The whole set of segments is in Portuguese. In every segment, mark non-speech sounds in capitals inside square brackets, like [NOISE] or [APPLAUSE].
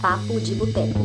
Papo de Boteco.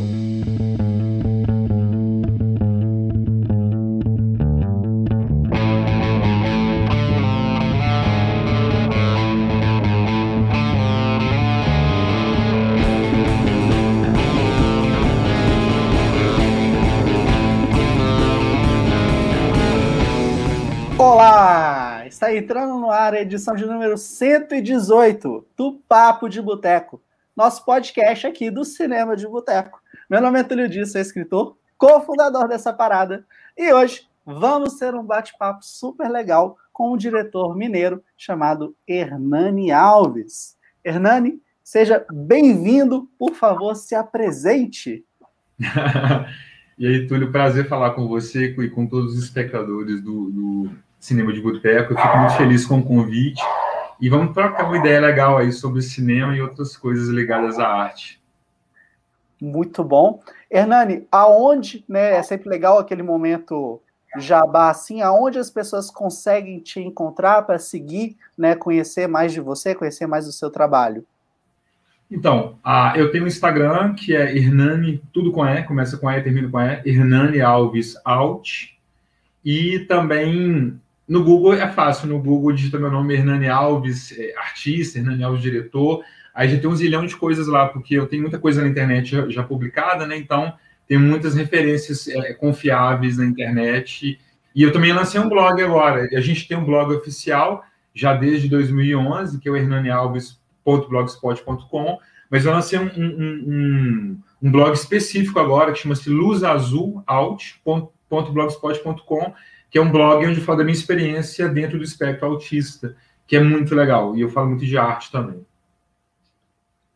Olá! Está entrando no ar a edição de número 118 do Papo de Boteco, nosso podcast aqui do Cinema de Boteco. Meu nome é Túlio Dias, sou escritor, cofundador dessa parada, e hoje vamos ter um bate-papo super legal com um diretor mineiro chamado Hernani Alves. Hernani, seja bem-vindo, por favor, se apresente. [LAUGHS] e aí, Túlio, prazer falar com você e com todos os espectadores do, do Cinema de Boteco. Eu fico muito feliz com o convite. E vamos trocar uma ideia legal aí sobre cinema e outras coisas ligadas à arte. Muito bom. Hernani, aonde, né, é sempre legal aquele momento jabá assim, aonde as pessoas conseguem te encontrar para seguir, né, conhecer mais de você, conhecer mais do seu trabalho? Então, a, eu tenho um Instagram que é Hernani, tudo com E, começa com E, termina com E, Hernani Alves Alt. E também no Google é fácil, no Google digita meu nome, Hernani Alves, é, artista, Hernani Alves, diretor. Aí já tem um zilhão de coisas lá, porque eu tenho muita coisa na internet já, já publicada, né? Então, tem muitas referências é, confiáveis na internet. E eu também lancei um blog agora. A gente tem um blog oficial já desde 2011, que é o hernanialves.blogspot.com, mas eu lancei um, um, um, um blog específico agora, que chama-se luzazulalt.blogspot.com, que é um blog onde eu falo da minha experiência dentro do espectro autista, que é muito legal. E eu falo muito de arte também.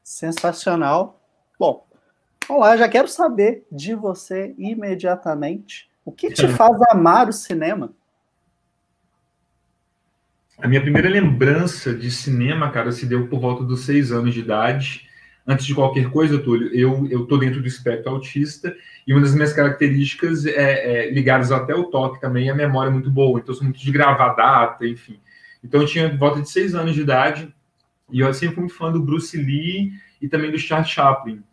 Sensacional. Bom, olá, já quero saber de você imediatamente. O que te [LAUGHS] faz amar o cinema? A minha primeira lembrança de cinema, cara, se deu por volta dos seis anos de idade antes de qualquer coisa, Túlio, eu eu tô dentro do espectro autista e uma das minhas características é, é ligadas até o toque também, a memória é muito boa. Então eu sou muito de gravar data, enfim. Então eu tinha volta de seis anos de idade e eu sempre fui fã do Bruce Lee e também do Charles Chaplin.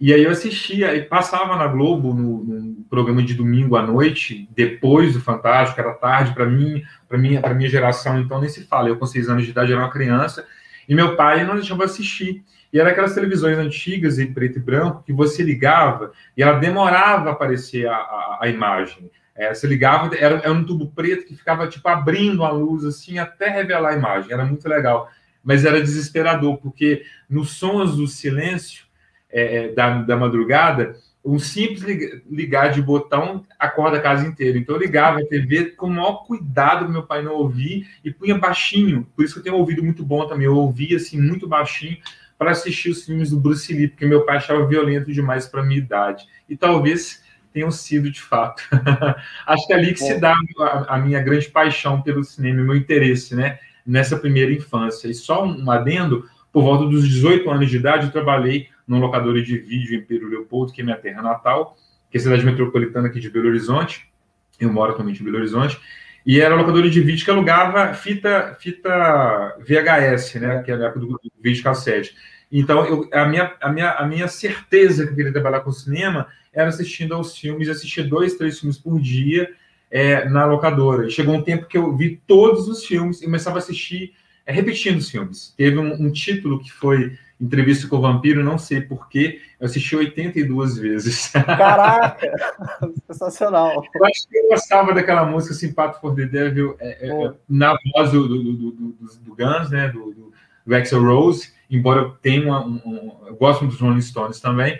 E aí eu assistia, e passava na Globo, no, no, programa de domingo à noite, depois do Fantástico, era tarde para mim, para minha, para minha geração, então nem se fala. Eu com seis anos de idade era uma criança, e meu pai não deixava assistir. E era aquelas televisões antigas em preto e branco que você ligava e ela demorava a aparecer a, a, a imagem. É, você ligava, era, era, um tubo preto que ficava tipo abrindo a luz assim até revelar a imagem. Era muito legal, mas era desesperador porque nos sons do silêncio é, é da, da madrugada, um simples ligar de botão acorda a casa inteira. Então eu ligava a TV com o maior cuidado meu pai não ouvir e punha baixinho. Por isso que eu tenho um ouvido muito bom também. Eu ouvia assim muito baixinho para assistir os filmes do Bruce Lee, porque meu pai achava violento demais para minha idade. E talvez tenham sido de fato. [LAUGHS] Acho que é ali que se dá a, a, minha grande paixão pelo cinema, meu interesse, né? Nessa primeira infância. E só um adendo, por volta dos 18 anos de idade, eu trabalhei num locadora de vídeo em Pedro Leopoldo, que é minha terra natal, que é a cidade metropolitana aqui de Belo Horizonte. Eu moro atualmente em Belo Horizonte. E era locadora de vídeo que alugava fita, fita VHS, né? Que era a época do vídeo cassete. Então, eu, a, minha, a, minha, a minha certeza que eu queria trabalhar com cinema era assistindo aos filmes, assistir dois, três filmes por dia é, na locadora. E chegou um tempo que eu vi todos os filmes e começava a assistir é, repetindo os filmes. Teve um, um, título que foi Entrevista com o Vampiro, não sei porquê, eu assisti 82 vezes. Caraca! [LAUGHS] Sensacional. Eu acho que eu gostava daquela música Sympathy for the Devil é, é, na voz do, do, do, do, do Guns, né? Do, do, do Axel Rose embora eu tenha uma, um, um, eu gosto dos Rolling Stones também,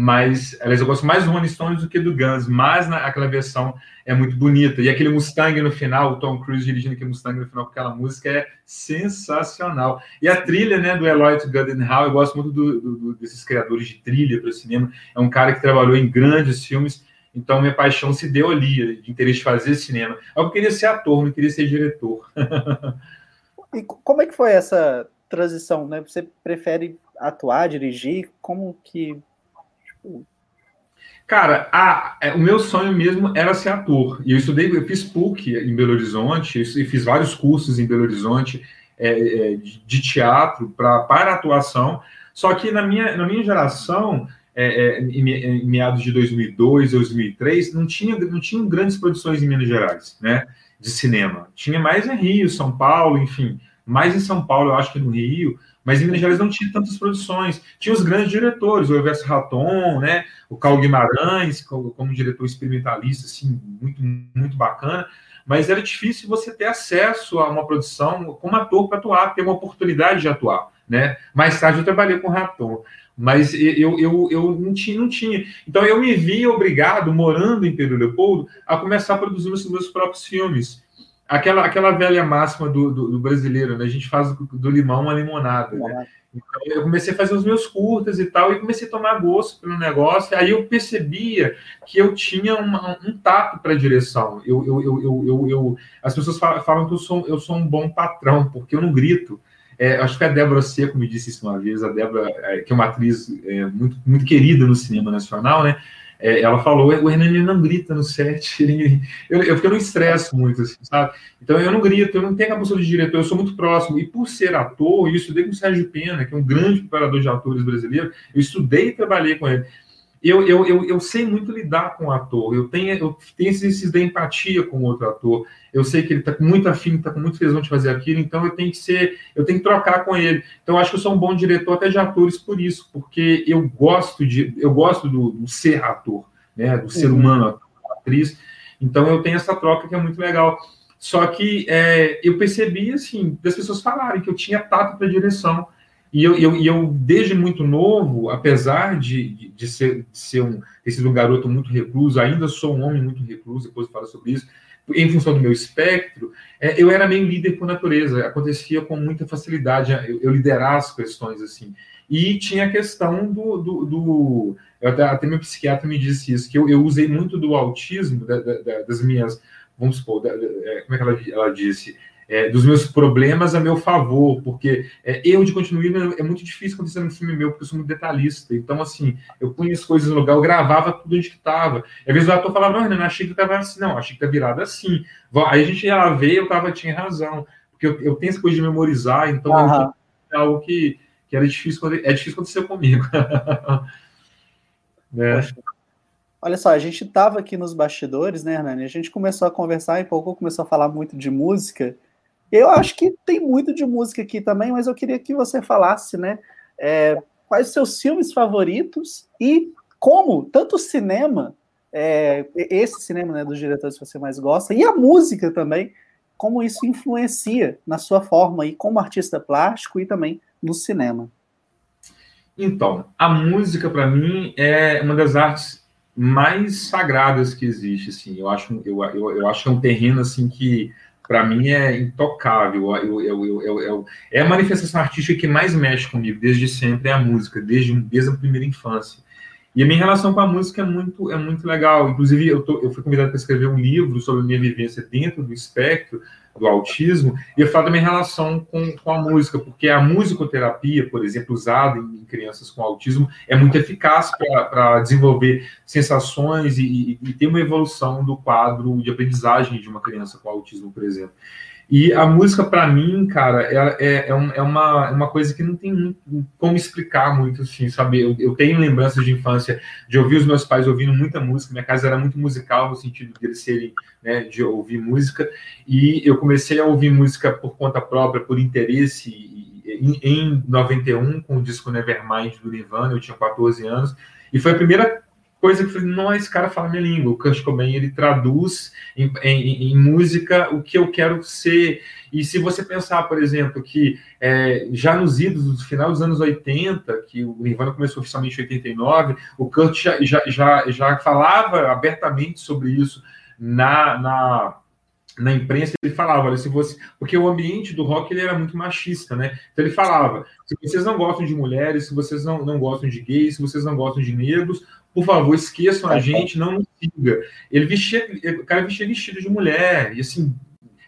mas, aliás, eu gosto mais do Rolling Stones do que do Guns, mas na, aquela versão é muito bonita. E aquele Mustang no final, o Tom Cruise dirigindo aquele Mustang no final com aquela música é sensacional. E a trilha, né, do Eloy Goodenhall, eu gosto muito do, do, desses criadores de trilha para o cinema. É um cara que trabalhou em grandes filmes, então minha paixão se deu ali, de interesse de fazer cinema. Eu queria ser ator, não queria ser diretor. [LAUGHS] e como é que foi essa transição, né? Você prefere atuar, dirigir? Como que. Cara, a, é, o meu sonho mesmo era ser ator. E eu estudei, eu fiz PUC em Belo Horizonte, e fiz vários cursos em Belo Horizonte é, é, de teatro pra, para atuação. Só que na minha, na minha geração, é, é, em, em, meados de 2002, 2003, não tinha, não tinham grandes produções em Minas Gerais, né? De cinema. Tinha mais em Rio, São Paulo, enfim. Mais em São Paulo, eu acho que no Rio, mas em Minas Gerais não tinha tantas produções. Tinha os grandes diretores, o Everson Raton, né, o Carl Guimarães, como, como diretor experimentalista, assim, muito, muito bacana, mas era difícil você ter acesso a uma produção como ator para atuar, ter uma oportunidade de atuar, né? Mais tarde eu trabalhei com o Raton, mas eu, eu, eu não, tinha, não tinha. Então eu me vi obrigado, morando em Pedro Leopoldo, a começar a produzir os meus próprios filmes aquela, aquela velha máxima do, do, do, brasileiro, né? A gente faz do, do limão uma limonada, né? Então, eu comecei a fazer os meus curtas e tal, e comecei a tomar gosto pelo negócio. Aí eu percebia que eu tinha uma, um tato para direção. Eu, eu, eu, eu, eu, as pessoas falam, falam que eu sou, eu sou um bom patrão, porque eu não grito. É, acho que a Débora Seco me disse isso uma vez, a Débora, é, que é uma atriz é, muito, muito querida no cinema nacional, né? É, ela falou, o Hernani não grita no set, [LAUGHS] ele, eu, eu, eu não estresso muito, assim, sabe? Então eu não grito, eu não tenho a postura de diretor, eu sou muito próximo, e por ser ator, eu estudei com o Sérgio Pena, que é um grande preparador de atores brasileiro, eu estudei e trabalhei com ele eu, eu, eu, eu, sei muito lidar com o ator, eu tenho, eu tenho esses da empatia com o outro ator, eu sei que ele está com muito afim, está com muito tesão de fazer aquilo, então eu tenho que ser, eu tenho que trocar com ele. Então eu acho que eu sou um bom diretor até de atores por isso, porque eu gosto de, eu gosto do, do ser ator, né, do ser uhum. humano, ator, atriz, então eu tenho essa troca que é muito legal. Só que é, eu percebi, assim, das pessoas falarem que eu tinha tato para direção, e eu, eu, eu, desde muito novo, apesar de, de, ser, de ser um, ter sido um garoto muito recluso, ainda sou um homem muito recluso, depois eu falo sobre isso, em função do meu espectro, é, eu era meio líder por natureza, acontecia com muita facilidade eu, eu liderar as questões assim. E tinha a questão do. do, do até, até, meu psiquiatra me disse isso, que eu, eu usei muito do autismo, da, da, das minhas. Vamos supor, da, é, como é que ela, ela disse? É, dos meus problemas a meu favor, porque é, eu de continuismo é muito difícil acontecer no filme meu, porque eu sou muito detalhista. Então, assim, eu punha as coisas no lugar, eu gravava tudo onde que estava. Às vezes o ator falava, não, não, achei que estava assim, não, achei que tá virado assim. Aí a gente ia lá ver, eu tava, tinha razão, porque eu, eu tenho essa coisa de memorizar, então uhum. é algo que, que era difícil, é difícil acontecer comigo. [LAUGHS] é. Olha só, a gente estava aqui nos bastidores, né, Hernani? A gente começou a conversar e pouco começou a falar muito de música. Eu acho que tem muito de música aqui também, mas eu queria que você falasse, né? É, quais os seus filmes favoritos e como tanto o cinema, é, esse cinema né, dos diretores que você mais gosta, e a música também, como isso influencia na sua forma e como artista plástico e também no cinema. Então, a música para mim é uma das artes mais sagradas que existe, assim. Eu acho, eu, eu, eu acho um terreno assim que para mim é intocável. Eu, eu, eu, é a manifestação artística que mais mexe comigo desde sempre é a música, desde, desde a primeira infância. E a minha relação com a música é muito, é muito legal. Inclusive, eu, tô, eu fui convidado para escrever um livro sobre a minha vivência dentro do espectro do autismo, e eu falo da minha relação com, com a música, porque a musicoterapia, por exemplo, usada em, crianças com autismo, é muito eficaz para desenvolver sensações e, e, e ter uma evolução do quadro de aprendizagem de uma criança com autismo, por exemplo. E a música, para mim, cara, é, é, é, uma, é uma coisa que não tem como explicar muito, assim, sabe? Eu, eu, tenho lembranças de infância de ouvir os meus pais ouvindo muita música. Minha casa era muito musical, no sentido de eles serem, né, de ouvir música. E eu comecei a ouvir música por conta própria, por interesse, em, em 91, com o disco Nevermind do Nirvana, eu tinha 14 anos. E foi a primeira coisa que eu falei, não, esse cara fala minha língua. O Kurt Cobain, ele traduz em, em, em, música o que eu quero ser. E se você pensar, por exemplo, que é, já nos idos do final dos anos 80, que o Nirvana começou oficialmente em 89, o Kurt já, já, já, já falava abertamente sobre isso na, na na imprensa ele falava, olha, se você, porque o ambiente do rock ele era muito machista, né? Então ele falava, se vocês não gostam de mulheres, se vocês não, não gostam de gays, se vocês não gostam de negros, por favor, esqueçam a tá gente, não nos siga. Ele vestia, o cara vestia vestido de mulher, e assim,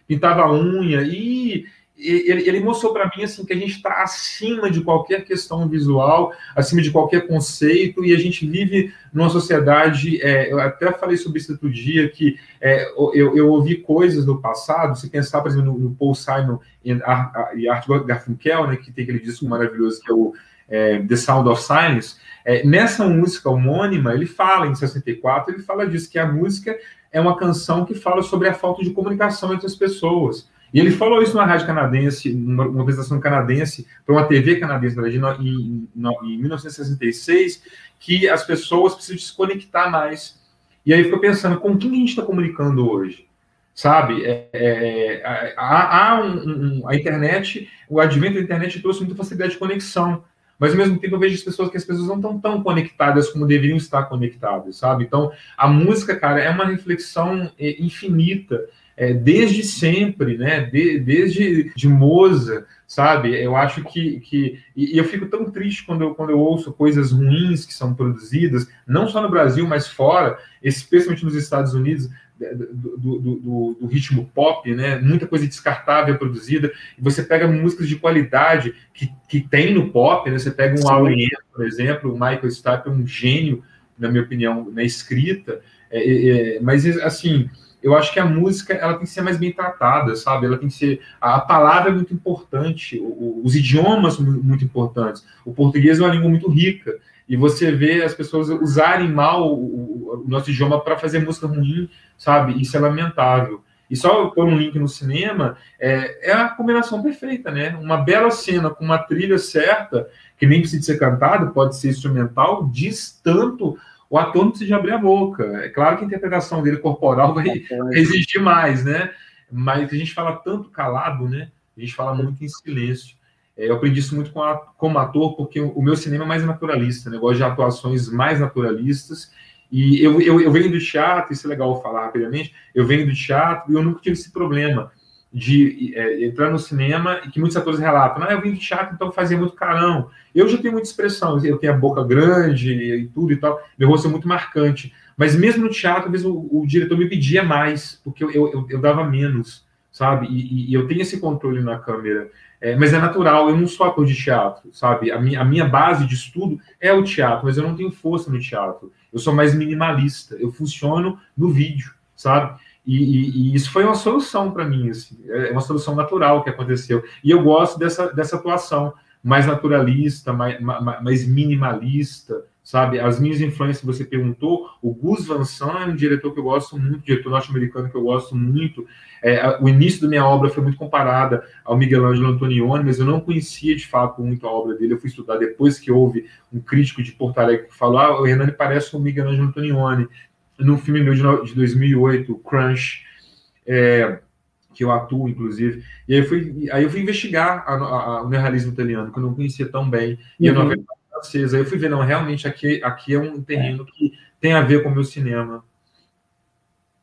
pintava a unha, e ele, ele mostrou para mim assim que a gente está acima de qualquer questão visual, acima de qualquer conceito, e a gente vive numa sociedade. É, eu até falei sobre isso outro dia, que é, eu, eu, ouvi coisas do passado, se pensar, por exemplo, no, no Paul Simon e Art Garfunkel, né, que tem aquele disco maravilhoso que é o é, The Sound of Silence, é, nessa música homônima, ele fala, em 64, ele fala disso, que a música é uma canção que fala sobre a falta de comunicação entre as pessoas. E ele falou isso numa rádio canadense, numa, numa apresentação canadense, para uma TV canadense, na verdade, em, em, em 1966, que as pessoas precisam se conectar mais. E aí ficou pensando, com quem a gente está comunicando hoje? Sabe? É, é, há, há um, um, a internet, o advento da internet trouxe muita facilidade de conexão mas ao mesmo tempo eu vejo as pessoas que as pessoas não estão tão conectadas como deveriam estar conectadas, sabe? Então, a música, cara, é uma reflexão é, infinita, é, desde sempre, né? De, desde de Moza, sabe? Eu acho que, que e eu fico tão triste quando eu, quando eu ouço coisas ruins que são produzidas, não só no Brasil, mas fora, especialmente nos Estados Unidos, do, do, do, do, ritmo pop, né? Muita coisa descartável produzida. E você pega músicas de qualidade que, que tem no pop, né? Você pega um Aurelian, por exemplo, o Michael Stipe é um gênio, na minha opinião, na escrita. É, é, é, mas assim, eu acho que a música ela tem que ser mais bem tratada, sabe? Ela tem que ser a, palavra é muito importante, os idiomas muito importantes. O português é uma língua muito rica e você vê as pessoas usarem mal o, o nosso idioma para fazer música ruim, sabe? Isso é lamentável. E só pôr um link no cinema é, é a combinação perfeita, né? Uma bela cena com uma trilha certa, que nem precisa ser cantado, pode ser instrumental, diz tanto, o ator não precisa abrir a boca. É claro que a interpretação dele corporal vai exigir mais, né? Mas a gente fala tanto calado, né? A gente fala muito em silêncio. É, eu aprendi isso muito com a, como ator, porque o meu cinema é mais naturalista, né? Eu gosto de atuações mais naturalistas. E eu, eu, eu, venho do teatro, isso é legal falar rapidamente, eu venho do teatro e eu nunca tive esse problema de é, entrar no cinema e que muitos atores relatam, ah, eu vim do teatro, então fazia muito carão. Eu já tenho muita expressão, eu tenho a boca grande e tudo e tal, meu rosto é muito marcante. Mas mesmo no teatro, às vezes o, o diretor me pedia mais, porque eu, eu, eu dava menos, sabe? E, e, eu tenho esse controle na câmera. É, mas é natural, eu não sou ator de teatro, sabe? A minha, a minha base de estudo é o teatro, mas eu não tenho força no teatro. Eu sou mais minimalista, eu funciono no vídeo, sabe? E, e, e isso foi uma solução para mim, assim, é uma solução natural que aconteceu. E eu gosto dessa, dessa atuação mais naturalista, mais, mais minimalista, sabe? As minhas influências, você perguntou, o Gus Van Sant é um diretor que eu gosto muito, diretor norte-americano que eu gosto muito. É, o início da minha obra foi muito comparada ao Miguel Ângelo Antonioni, mas eu não conhecia de fato muito a obra dele. Eu fui estudar depois que houve um crítico de Porto Alegre que falou: ah, o Renan parece o Miguel Ângelo Antonioni. No filme meu de 2008, Crunch, é, que eu atuo, inclusive. E aí eu fui, aí eu fui investigar a, a, o neorrealismo italiano, que eu não conhecia tão bem, e uhum. a novela francesa. Aí eu fui ver, não, realmente aqui, aqui é um terreno que tem a ver com o meu cinema.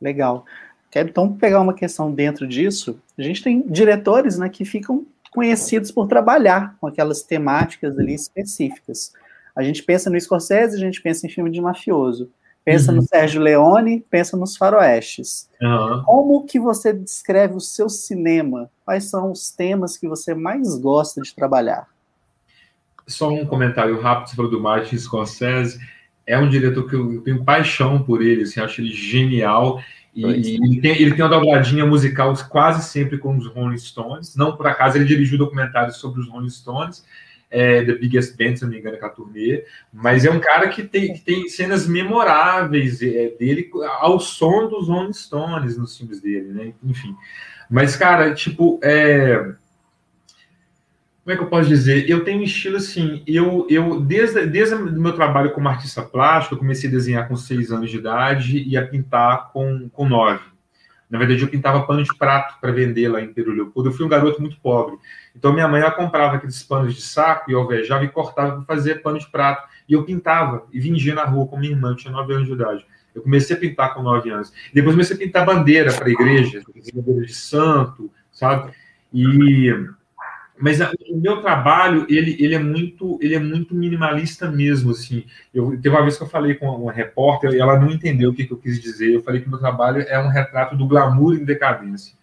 Legal. Quero então pegar uma questão dentro disso. A gente tem diretores né, que ficam conhecidos por trabalhar com aquelas temáticas ali específicas. A gente pensa no Scorsese, a gente pensa em filme de mafioso. Pensa uhum. no Sérgio Leone, pensa nos faroestes. Uhum. Como que você descreve o seu cinema? Quais são os temas que você mais gosta de trabalhar? Só um comentário rápido sobre o Martin Scorsese. É um diretor que eu tenho paixão por ele, assim, acho ele genial. E, ele, tem, ele tem uma dobradinha musical quase sempre com os Rolling Stones. Não por acaso ele dirigiu documentários sobre os Rolling Stones é, The Biggest Band, se não me engano, com a turnê, mas é um cara que tem, que tem cenas memoráveis é, dele ao som dos Rolling Stones nos filmes dele, né? Enfim. Mas, cara, tipo, é... como é que eu posso dizer? Eu tenho um estilo assim, eu, eu desde, desde o meu trabalho como artista plástico, eu comecei a desenhar com seis anos de idade e a pintar com, com nove. Na verdade, eu pintava pano de prato para vender lá em Peru Leopoldo. Eu fui um garoto muito pobre. Então, minha mãe ela comprava aqueles panos de saco e alvejava e cortava para fazer pano de prato. E eu pintava e vendia na rua com minha irmã, eu tinha nove anos de idade. Eu comecei a pintar com nove anos. Depois comecei a pintar bandeira para a igreja, bandeira de santo, sabe? E mas a, o meu trabalho ele, ele é muito ele é muito minimalista mesmo assim. Eu teve uma vez que eu falei com uma repórter e ela não entendeu o que, que eu quis dizer. Eu falei que o meu trabalho é um retrato do glamour em decadência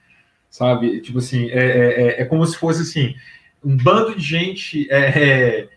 sabe? Tipo assim é, é, é, é como se fosse assim um bando de gente é, é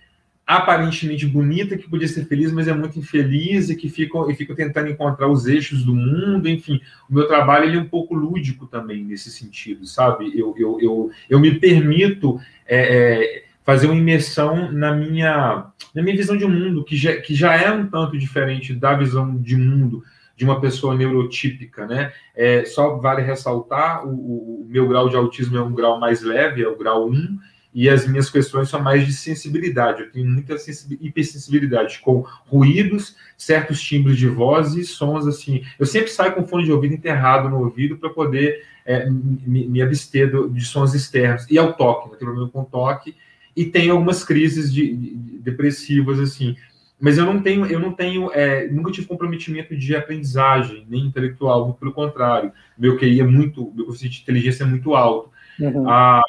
aparentemente bonita, que podia ser feliz, mas é muito infeliz e que ficam, e fica tentando encontrar os eixos do mundo, enfim. O meu trabalho ele é um pouco lúdico também nesse sentido, sabe? Eu, eu, eu, eu me permito é, é, fazer uma imersão na minha, na minha visão de mundo, que já, que já é um tanto diferente da visão de mundo de uma pessoa neurotípica, né? É, só vale ressaltar, o, o, meu grau de autismo é um grau mais leve, é o grau 1, e as minhas questões são mais de sensibilidade. Eu tenho muita hipersensibilidade com ruídos, certos timbres de voz e sons assim. Eu sempre saio com fone de ouvido enterrado no ouvido para poder é, me, me abster do, de sons externos. E ao toque, eu tenho problema com toque e tem algumas crises de, de, depressivas assim. Mas eu não tenho, eu não tenho, é, nunca tive comprometimento de aprendizagem, nem intelectual, pelo contrário. Meu QI é muito, meu coeficiente de inteligência é muito alto. Uhum. Ah,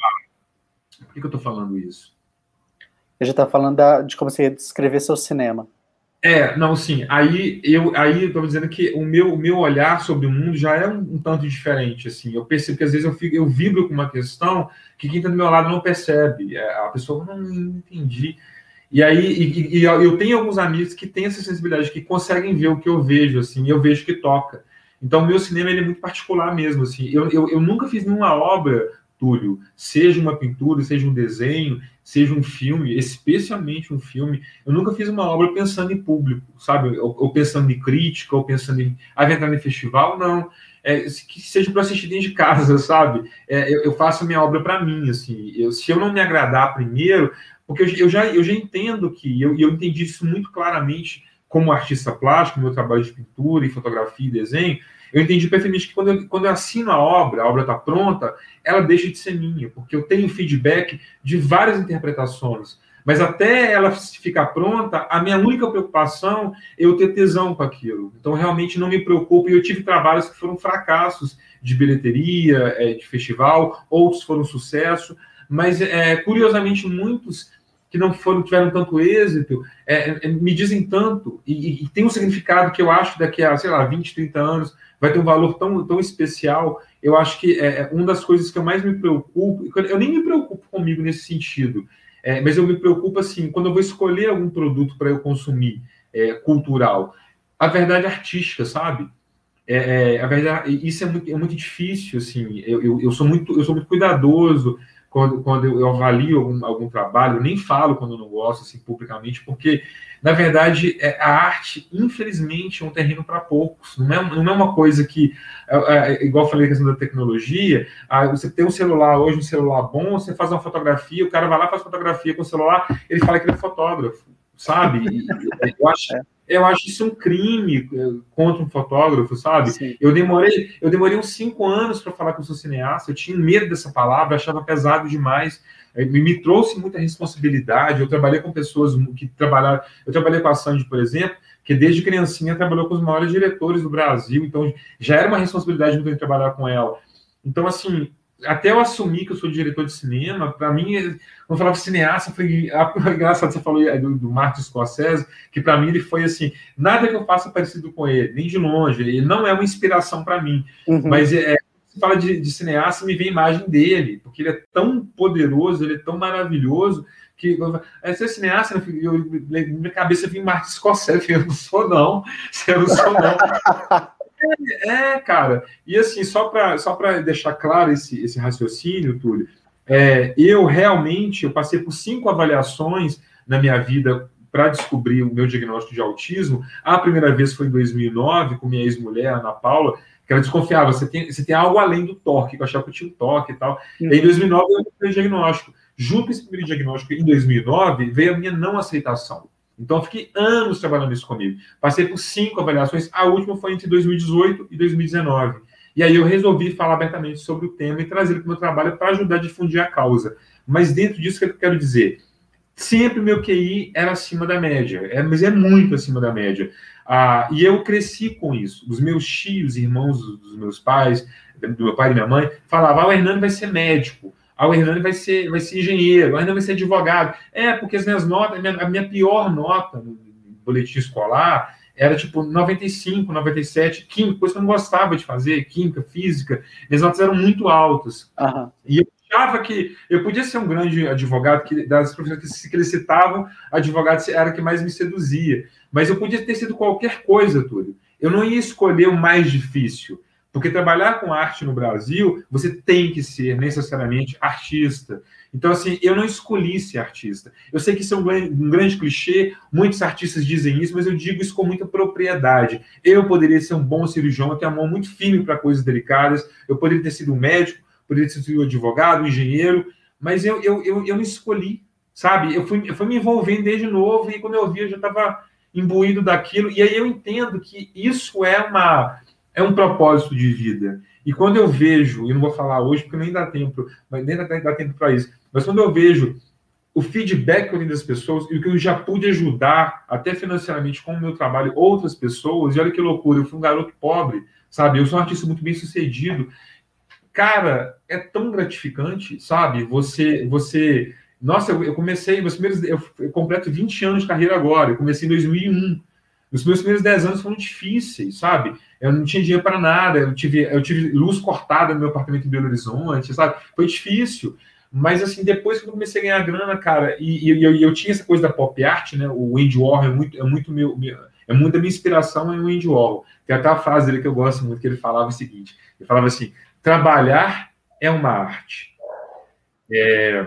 por que, que eu estou falando isso? Eu já está falando da, de como você descrever seu cinema. É, não, sim. Aí eu aí tô dizendo que o meu, o meu olhar sobre o mundo já é um, um, tanto diferente, assim. Eu percebo que às vezes eu, fico, eu vibro com uma questão que quem está do meu lado não percebe. É, a pessoa não, não entendi. E aí e, e, eu tenho alguns amigos que têm essa sensibilidade, que conseguem ver o que eu vejo, assim, e eu vejo que toca. Então, o meu cinema ele é muito particular mesmo, assim. Eu, eu, eu nunca fiz nenhuma obra Túlio, seja uma pintura, seja um desenho, seja um filme, especialmente um filme. Eu nunca fiz uma obra pensando em público, sabe? Ou, ou pensando em crítica, ou pensando em aventar em festival, não. É, que seja para assistir dentro de casa, [LAUGHS] sabe? É, eu, eu, faço minha obra para mim, assim. Eu, se eu não me agradar primeiro, porque eu, eu, já, eu já entendo que, eu, eu entendi isso muito claramente como artista plástico, meu trabalho de pintura e fotografia e desenho, eu entendi perfeitamente que quando eu, quando eu assino a obra, a obra está pronta, ela deixa de ser minha, porque eu tenho feedback de várias interpretações. Mas até ela ficar pronta, a minha única preocupação é eu ter tesão com aquilo. Então, realmente não me preocupo. E eu tive trabalhos que foram fracassos de bilheteria, é, de festival, outros foram sucesso. Mas, é, curiosamente, muitos que não foram tiveram tanto êxito é, é, me dizem tanto e, e, tem um significado que eu acho que daqui a, sei lá, 20, 30 anos vai ter um valor tão, tão especial. Eu acho que é, é uma das coisas que eu mais me preocupo, eu nem me preocupo comigo nesse sentido, é, mas eu me preocupo assim, quando eu vou escolher algum produto para eu consumir é, cultural, a verdade artística, sabe? É, é, a verdade, isso é muito, é muito difícil, assim, eu, eu, eu, sou muito, eu sou muito cuidadoso, quando, quando eu avalio algum, algum trabalho, nem falo quando não gosto, assim, publicamente, porque, na verdade, é, a arte, infelizmente, é um terreno para poucos. Não é, não é uma coisa que, é, é, igual eu falei a questão da tecnologia, ah, você tem um celular hoje, um celular bom, você faz uma fotografia, o cara vai lá, faz fotografia com o celular, ele fala que ele é fotógrafo, sabe? E, eu acho... É eu acho isso um crime eh, contra um fotógrafo, sabe? Sim. Eu demorei, eu demorei uns cinco anos para falar que eu sou cineasta. Eu tinha medo dessa palavra, achava pesado demais. Me, me trouxe muita responsabilidade. Eu trabalhei com pessoas que trabalharam. Eu trabalhei com a Sandy, por exemplo, que desde criancinha trabalhou com os maiores diretores do Brasil. Então já era uma responsabilidade muito trabalhar com ela. Então assim, até eu assumir que eu sou diretor de cinema, para mim, quando eu falava cineasta, [LAUGHS] foi engraçado, você falou do, do Martin Scorsese, que para mim ele foi assim, nada que eu faça parecido com ele, nem de longe, ele não é uma inspiração para mim, uhum. mas é, você fala de, de, cineasta, me vem a imagem dele, porque ele é tão poderoso, ele é tão maravilhoso, que é, você é cineasta, eu, eu, minha cabeça vem Martin Scorsese, [LAUGHS] eu não sou não, [LAUGHS] eu não sou não. É, é, cara. E assim, só para só deixar claro esse, esse raciocínio, Túlio, é, eu realmente eu passei por cinco avaliações na minha vida para descobrir o meu diagnóstico de autismo. A primeira vez foi em 2009, com minha ex-mulher, Ana Paula, que ela desconfiava, você tem, você tem algo além do toque, que eu achava que eu tinha um toque e tal. Uhum. E em 2009 eu fiz o diagnóstico. Junto com esse primeiro diagnóstico, em 2009, veio a minha não aceitação. Então, fiquei anos trabalhando isso comigo. Passei por cinco avaliações, a última foi entre 2018 e 2019. E aí eu resolvi falar abertamente sobre o tema e trazer para o meu trabalho para ajudar a difundir a causa. Mas dentro disso, o que eu quero dizer? Sempre meu QI era acima da média, é, mas é muito acima da média. Ah, e eu cresci com isso. Os meus tios, irmãos dos meus pais, do meu pai e minha mãe, falavam: ah, o Hernando vai ser médico. Ah, o Hernani vai ser, vai ser engenheiro, o Hernani vai ser advogado. É, porque as minhas notas, a minha, a minha pior nota no boletim escolar era tipo 95, 97, química, coisa que eu não gostava de fazer, química, física. Minhas notas eram muito altas. Uhum. E eu achava que eu podia ser um grande advogado, que das profissões que, eles citavam, advogado era que mais me seduzia. Mas eu podia ter sido qualquer coisa, tudo. Eu não ia escolher o mais difícil Porque trabalhar com arte no Brasil, você tem que ser necessariamente artista. Então, assim, eu não escolhi ser artista. Eu sei que isso é um grande, um grande clichê, muitos artistas dizem isso, mas eu digo isso com muita propriedade. Eu poderia ser um bom cirurgião, eu tenho a mão muito firme para coisas delicadas, eu poderia ter sido um médico, poderia ter sido um advogado, um engenheiro, mas eu, eu, eu, eu não escolhi, sabe? Eu fui, eu fui me envolvendo desde novo e quando eu vi, eu já estava imbuído daquilo. E aí eu entendo que isso é uma é um propósito de vida. E quando eu vejo, e não vou falar hoje porque nem dá tempo, mas nem dá, tempo para isso, mas quando eu vejo o feedback das pessoas e o que eu já pude ajudar, até financeiramente, com o meu trabalho, outras pessoas, e olha que loucura, eu fui um garoto pobre, sabe? Eu sou um artista muito bem sucedido. Cara, é tão gratificante, sabe? Você, você nossa, eu, comecei, meus primeiros, eu completo 20 anos de carreira agora, eu comecei em 2001. Os meus primeiros 10 anos foram difíceis, sabe? Eu não tinha dinheiro para nada, eu tive, eu tive luz cortada no meu apartamento em Belo Horizonte, sabe? Foi difícil. Mas, assim, depois que eu comecei a ganhar grana, cara, e, e eu, eu, tinha essa coisa da pop art, né? O Andy Warhol é muito, é muito meu, meu é muita minha inspiração em o Andy Warhol. Tem até a frase dele que eu gosto muito, que ele falava o seguinte: ele falava assim, trabalhar é uma arte. É,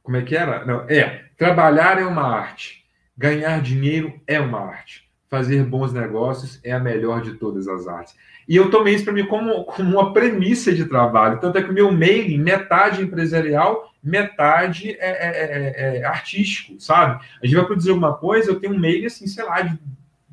como é que era? Não, é, trabalhar é uma arte. Ganhar dinheiro é uma arte. Fazer bons negócios é a melhor de todas as artes. E eu tomei isso para mim como, como uma premissa de trabalho. Tanto é que o meu mailing, metade empresarial, metade é, é, é, é, artístico, sabe? A gente vai produzir alguma coisa, eu tenho um mailing, assim, sei lá, de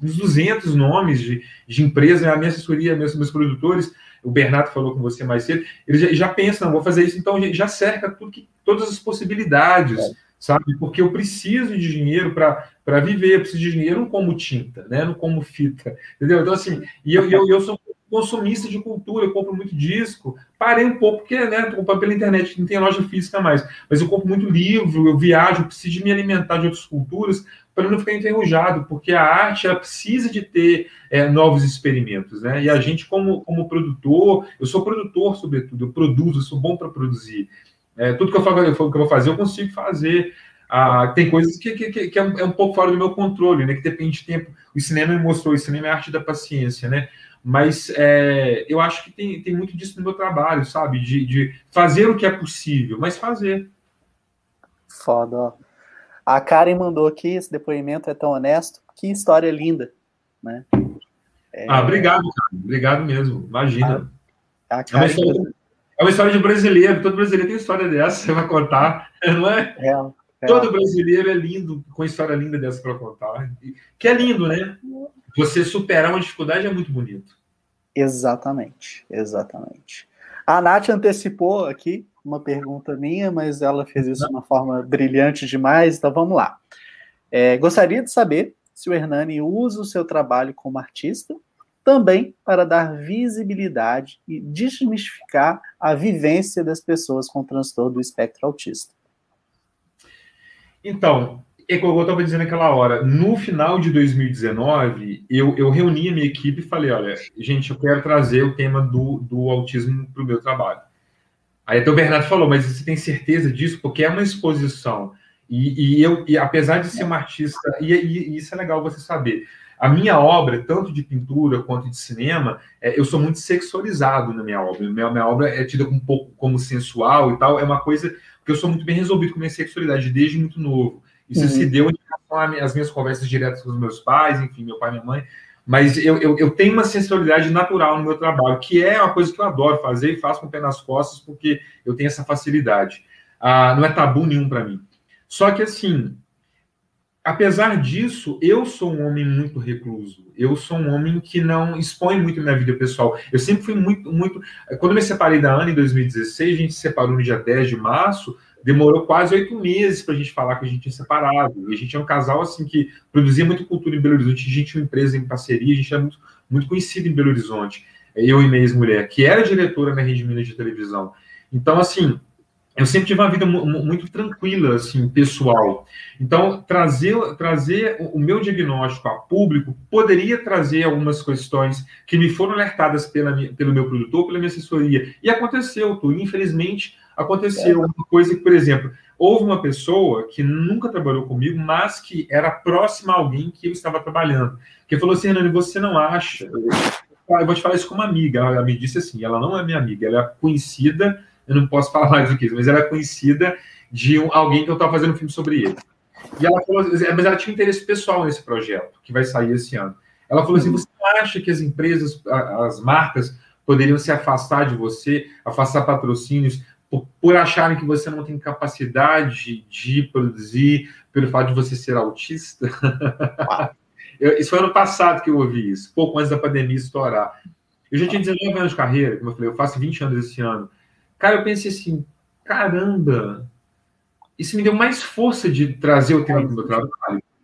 uns 200 nomes de, de empresas, a minha assessoria, meus, meus produtores, o Bernardo falou com você mais cedo, ele já, já pensa, não, vou fazer isso, então já cerca tudo que, todas as possibilidades, é. Sabe? Porque eu preciso de dinheiro para viver, eu preciso de dinheiro não como tinta, né? Não como fita, entendeu? Então, assim, e eu, eu, eu sou consumista de cultura, eu compro muito disco, parei um pouco, porque, né, compro pela internet, não tem loja física mais, mas eu compro muito livro, eu viajo, eu preciso me alimentar de outras culturas, para não ficar enferrujado, porque a arte ela precisa de ter é, novos experimentos, né? E a gente, como, como produtor, eu sou produtor, sobretudo, eu produzo, eu sou bom para produzir. É, tudo que eu, falo, que eu vou fazer, eu consigo fazer. Ah, tem coisas que, que, que é, um, é, um, pouco fora do meu controle, né? Que depende de tempo. O cinema me mostrou, o cinema é a arte da paciência, né? Mas é, eu acho que tem, tem muito disso no meu trabalho, sabe? De, de fazer o que é possível, mas fazer. Foda, ó. A Karen mandou aqui, esse depoimento é tão honesto. Que história linda, né? É... Ah, obrigado, cara. Obrigado mesmo. Imagina. A, a Karen... é, uma história, é, uma história, de brasileiro. Todo brasileiro tem história dessa, você vai contar, [LAUGHS] não é? é, é. Todo brasileiro é lindo, com história linda dessa para contar. Que é lindo, né? Você superar uma dificuldade é muito bonito. Exatamente, exatamente. A Nath antecipou aqui uma pergunta minha, mas ela fez isso de uma forma brilhante demais, então vamos lá. É, gostaria de saber se o Hernani usa o seu trabalho como artista também para dar visibilidade e desmistificar a vivência das pessoas com transtorno do espectro autista. Então, é eu estava dizendo naquela hora, no final de 2019, eu, eu reuni a minha equipe e falei, olha, gente, eu quero trazer o tema do, do autismo para o meu trabalho. Aí até o Bernardo falou, mas você tem certeza disso? Porque é uma exposição. E, e eu, e apesar de ser uma artista, e, e, isso é legal você saber, a minha obra, tanto de pintura quanto de cinema, é, eu sou muito sexualizado na minha obra. Minha, minha obra é tida um pouco como sensual e tal, é uma coisa porque eu sou muito bem resolvido com minha sexualidade desde muito novo. Isso uhum. se deu em relação às minhas conversas diretas com os meus pais, enfim, meu pai e minha mãe. Mas eu, eu, eu, tenho uma sensibilidade natural no meu trabalho, que é uma coisa que eu adoro fazer e faço com o pé nas costas, porque eu tenho essa facilidade. Ah, não é tabu nenhum para mim. Só que, assim, apesar disso, eu sou um homem muito recluso. Eu sou um homem que não expõe muito minha vida pessoal. Eu sempre fui muito, muito. Quando eu me separei da Ana em 2016, a gente se separou no dia 10 de março demorou quase oito meses para a gente falar que a gente tinha separado. E a gente é um casal assim que produzia muito cultura em Belo Horizonte, a gente tinha uma empresa em parceria, a gente era muito, muito conhecido em Belo Horizonte, eu e minha ex-mulher, que era diretora na Rede Minas de televisão. Então, assim, eu sempre tive uma vida muito tranquila, assim, pessoal. Então, trazer, trazer o meu diagnóstico a público poderia trazer algumas questões que me foram alertadas pela, pelo meu produtor, pela minha assessoria. E aconteceu, tu. Infelizmente, aconteceu uma coisa que, por exemplo, houve uma pessoa que nunca trabalhou comigo, mas que era próxima a alguém que eu estava trabalhando, que falou assim, Hernani, você não acha eu vou te falar isso como amiga. Ela me disse assim: ela não é minha amiga, ela é conhecida, eu não posso falar mais do que isso, mas ela é conhecida de um, alguém que eu estava fazendo um filme sobre ele. E ela falou, mas ela tinha interesse pessoal nesse projeto, que vai sair esse ano. Ela falou assim: uhum. você acha que as empresas, as marcas, poderiam se afastar de você, afastar patrocínios, por, por acharem que você não tem capacidade de produzir, pelo fato de você ser autista? [LAUGHS] eu, isso foi ano passado que eu ouvi isso, pouco antes da pandemia estourar. Eu já tinha 19 anos de carreira, como eu falei, eu faço 20 anos esse ano. Cara, eu pensei assim, caramba, isso me deu mais força de trazer o tema do meu trabalho.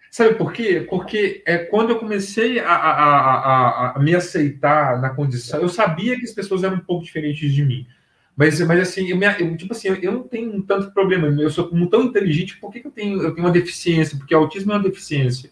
Sabe por quê? Porque é, quando eu comecei a, a, a, a, me aceitar na condição, eu sabia que as pessoas eram um pouco diferentes de mim. Mas, mas assim, eu, me, eu, tipo assim, eu não tenho tanto problema. Eu sou tão inteligente, por que, que eu, tenho, eu tenho uma deficiência? Porque autismo é uma deficiência.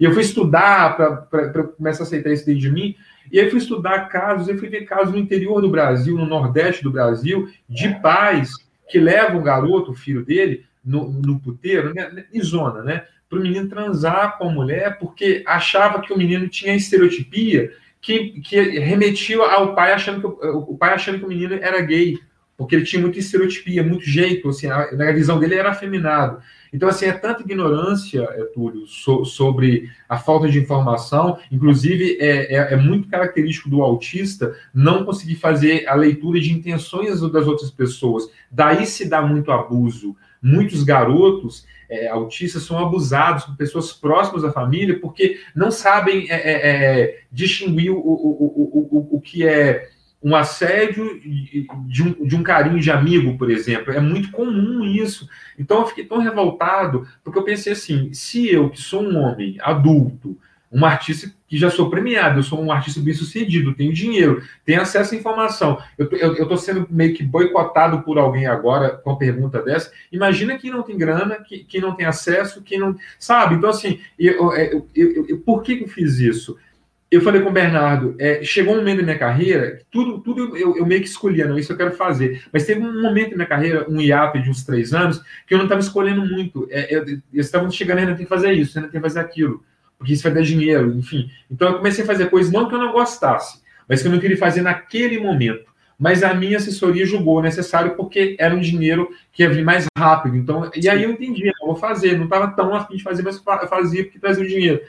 E eu fui estudar para começar a aceitar isso dentro de mim. E aí fui estudar casos, eu fui ver casos no interior do Brasil, no Nordeste do Brasil, de pais que levam o garoto, o filho dele, no, no puteiro, né, em zona, né? Para o menino transar com a mulher, porque achava que o menino tinha estereotipia que, que remetia ao pai achando que o pai achando que o menino era gay, porque ele tinha muita estereotipia, muito jeito, assim, a, na visão dele era afeminado. Então, assim, é tanta ignorância, é, Túlio, so, sobre a falta de informação, inclusive é, é, é, muito característico do autista não conseguir fazer a leitura de intenções das outras pessoas. Daí se dá muito abuso muitos garotos é, autistas são abusados por pessoas próximas da família porque não sabem é, é, é distinguir o, o, o, o, que é um assédio de um, de um carinho de amigo, por exemplo. É muito comum isso. Então eu fiquei tão revoltado porque eu pensei assim: se eu, que sou um homem adulto, um artista que já sou premiado, eu sou um artista bem sucedido, tenho dinheiro, tenho acesso à informação. Eu estou sendo meio que boicotado por alguém agora com uma pergunta dessa. Imagina quem não tem grana, quem, quem não tem acesso, quem não. Sabe? Então, assim, eu, eu, eu, eu por que eu fiz isso? Eu falei com o Bernardo, é, chegou um momento da minha carreira, tudo, tudo eu, eu, meio que escolhia, não, isso eu quero fazer. Mas teve um momento da minha carreira, um hiato de uns três anos, que eu não estava escolhendo muito. É, eu, eu estava chegando, ainda tem que fazer isso, ainda tem que fazer aquilo porque isso vai dar dinheiro, enfim. Então eu comecei a fazer coisas não que eu não gostasse, mas que eu não queria fazer naquele momento. Mas a minha assessoria julgou necessário porque era um dinheiro que ia vir mais rápido. Então, e aí eu entendi, eu vou fazer, não estava tão afim de fazer, mas eu fazia porque trazia o dinheiro.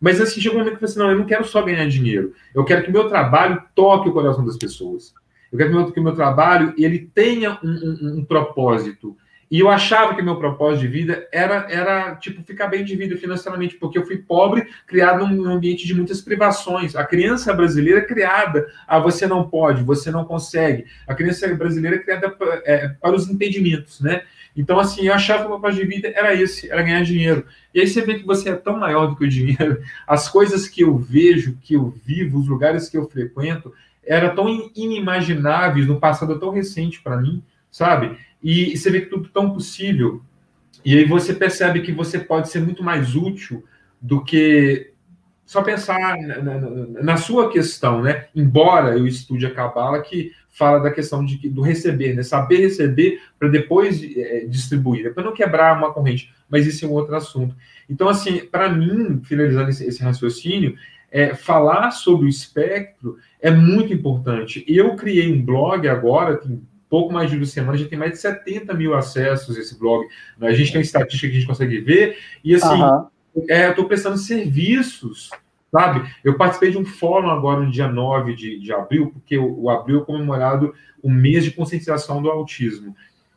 Mas assim, chegou um momento que eu falei assim, não, eu não quero só ganhar dinheiro. Eu quero que o meu trabalho toque o coração das pessoas. Eu quero que o meu, que o meu trabalho ele tenha um, um, um propósito. E eu achava que meu propósito de vida era, era tipo, ficar bem de vida financeiramente, porque eu fui pobre, criado num ambiente de muitas privações. A criança brasileira é criada, ah, você não pode, você não consegue. A criança brasileira é criada é, para os impedimentos, né? Então, assim, eu achava que o propósito de vida era esse, era ganhar dinheiro. E aí você vê que você é tão maior do que o dinheiro. As coisas que eu vejo, que eu vivo, os lugares que eu frequento, eram tão inimagináveis no passado tão recente para mim, sabe? E você vê que tudo tão possível. E aí você percebe que você pode ser muito mais útil do que só pensar na, na, na sua questão, né? Embora eu estude a Cabala, que fala da questão de, do receber, né? Saber receber para depois é, distribuir, para não quebrar uma corrente. Mas isso é um outro assunto. Então, assim, para mim, finalizando esse, esse raciocínio, é, falar sobre o espectro é muito importante. Eu criei um blog agora, tem pouco mais de duas semanas, já tem mais de 70 mil acessos esse blog. A gente tem estatística que a gente consegue ver, e assim, uhum. é, eu estou prestando serviços, sabe? Eu participei de um fórum agora no dia 9 de, de abril, porque o, o abril é comemorado o mês de conscientização do autismo.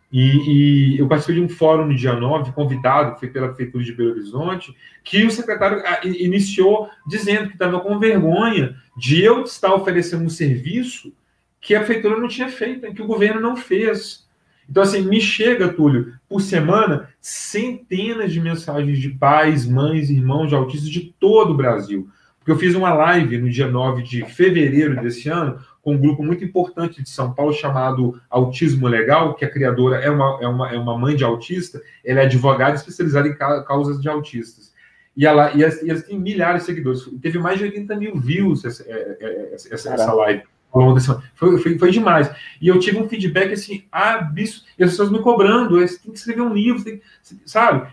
E, e, eu participei de um fórum no dia 9, convidado, foi pela Prefeitura de Belo Horizonte, que o secretário ah, iniciou dizendo que estava com vergonha de eu estar oferecendo um serviço que a prefeitura não tinha feito, que o governo não fez. Então, assim, me chega, Túlio, por semana, centenas de mensagens de pais, mães, irmãos de autistas de todo o Brasil. Porque eu fiz uma live no dia 9 de fevereiro desse ano com um grupo muito importante de São Paulo chamado Autismo Legal, que a criadora é uma, é uma, é uma mãe de autista, ela é advogada especializada em causas de autistas. E ela, e ela tem milhares de seguidores. Teve mais de 80 mil views essa, é, é, essa, essa live ao longo desse foi, foi, foi, demais. E eu tive um feedback assim, absurdo. E as pessoas me cobrando, você tem que escrever um livro, tem, sabe?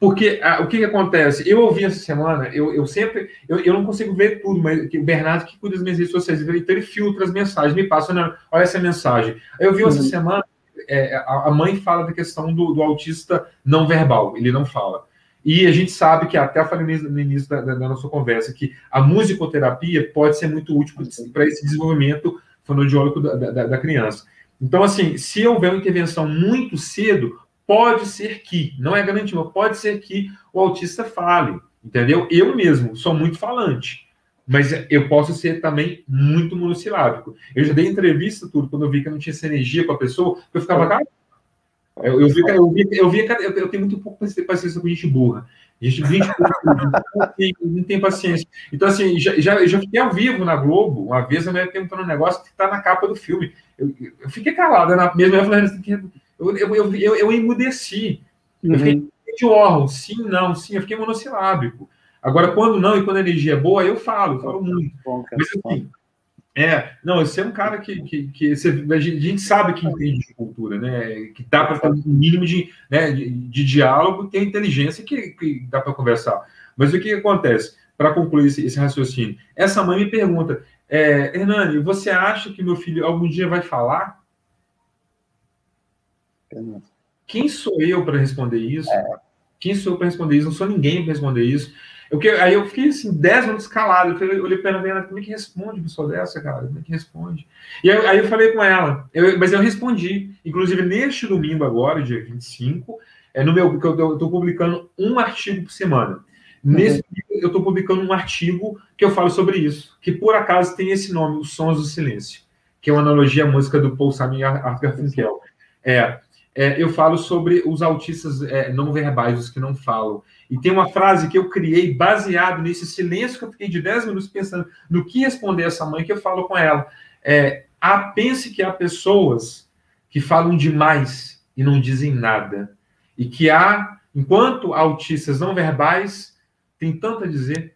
Porque a, o que, que, acontece? Eu ouvi essa semana, eu, eu sempre, eu, eu não consigo ver tudo, mas o Bernardo que cuida das minhas redes sociais, então ele filtra as mensagens, me passa, olha essa mensagem. Eu vi uhum. essa semana, é, a, a, mãe fala da questão do, do, autista não verbal, ele não fala. E a gente sabe que, até falei no início da, da, nossa conversa, que a musicoterapia pode ser muito útil para esse desenvolvimento fonoaudiólogo da, da, da criança. Então, assim, se houver uma intervenção muito cedo, pode ser que, não é garantido, pode ser que o autista fale, entendeu? Eu mesmo sou muito falante, mas eu posso ser também muito monossilábico. Eu já dei entrevista tudo, quando eu vi que eu não tinha essa energia com a pessoa, eu ficava, cara, eu, eu, vi, eu, vi, eu, vi, eu, eu tenho muito pouco paciência com gente burra. Gente, gente não, tem, não tem paciência. Então, assim, já, já, já fiquei ao vivo na Globo, uma vez a mulher perguntando um negócio que está na capa do filme. Eu, eu fiquei calado, na mesma eu falei, eu, eu, eu, eu, emudeci. Eu fiquei uhum. de órgão, sim, não, sim, eu fiquei monossilábico. Agora, quando não e quando a energia é boa, eu falo, eu falo muito. Bom, Mas assim, é, não, você é um cara que, que, que você, a gente sabe que entende de cultura, né? Que dá para ter um mínimo de, né, de, de diálogo, tem inteligência que, que dá para conversar. Mas o que, que acontece? Para concluir esse, esse, raciocínio, essa mãe me pergunta: é, Hernani, você acha que meu filho algum dia vai falar? Quem sou eu para responder isso? É. Quem sou eu para responder isso? Não sou ninguém para responder isso. Eu, aí eu fiquei assim, 10 minutos calado. Eu falei, olhei para ela, como é que responde uma pessoa dessa, cara? Como é que responde? E aí, aí eu falei com ela, eu, mas eu respondi. Inclusive, neste domingo agora, dia 25, é no meu, porque eu estou publicando um artigo por semana. Nesse uhum. eu estou publicando um artigo que eu falo sobre isso, que por acaso tem esse nome, Os Sons do Silêncio, que é uma analogia à música do Paul Simon e Art Garfunkel. É, é, eu falo sobre os autistas é, não verbais, os que não falam. E tem uma frase que eu criei baseado nesse silêncio que eu fiquei de 10 minutos pensando no que responder essa mãe, que eu falo com ela. É, ah, pense que há pessoas que falam demais e não dizem nada. E que há, enquanto autistas não verbais, tem tanto a dizer,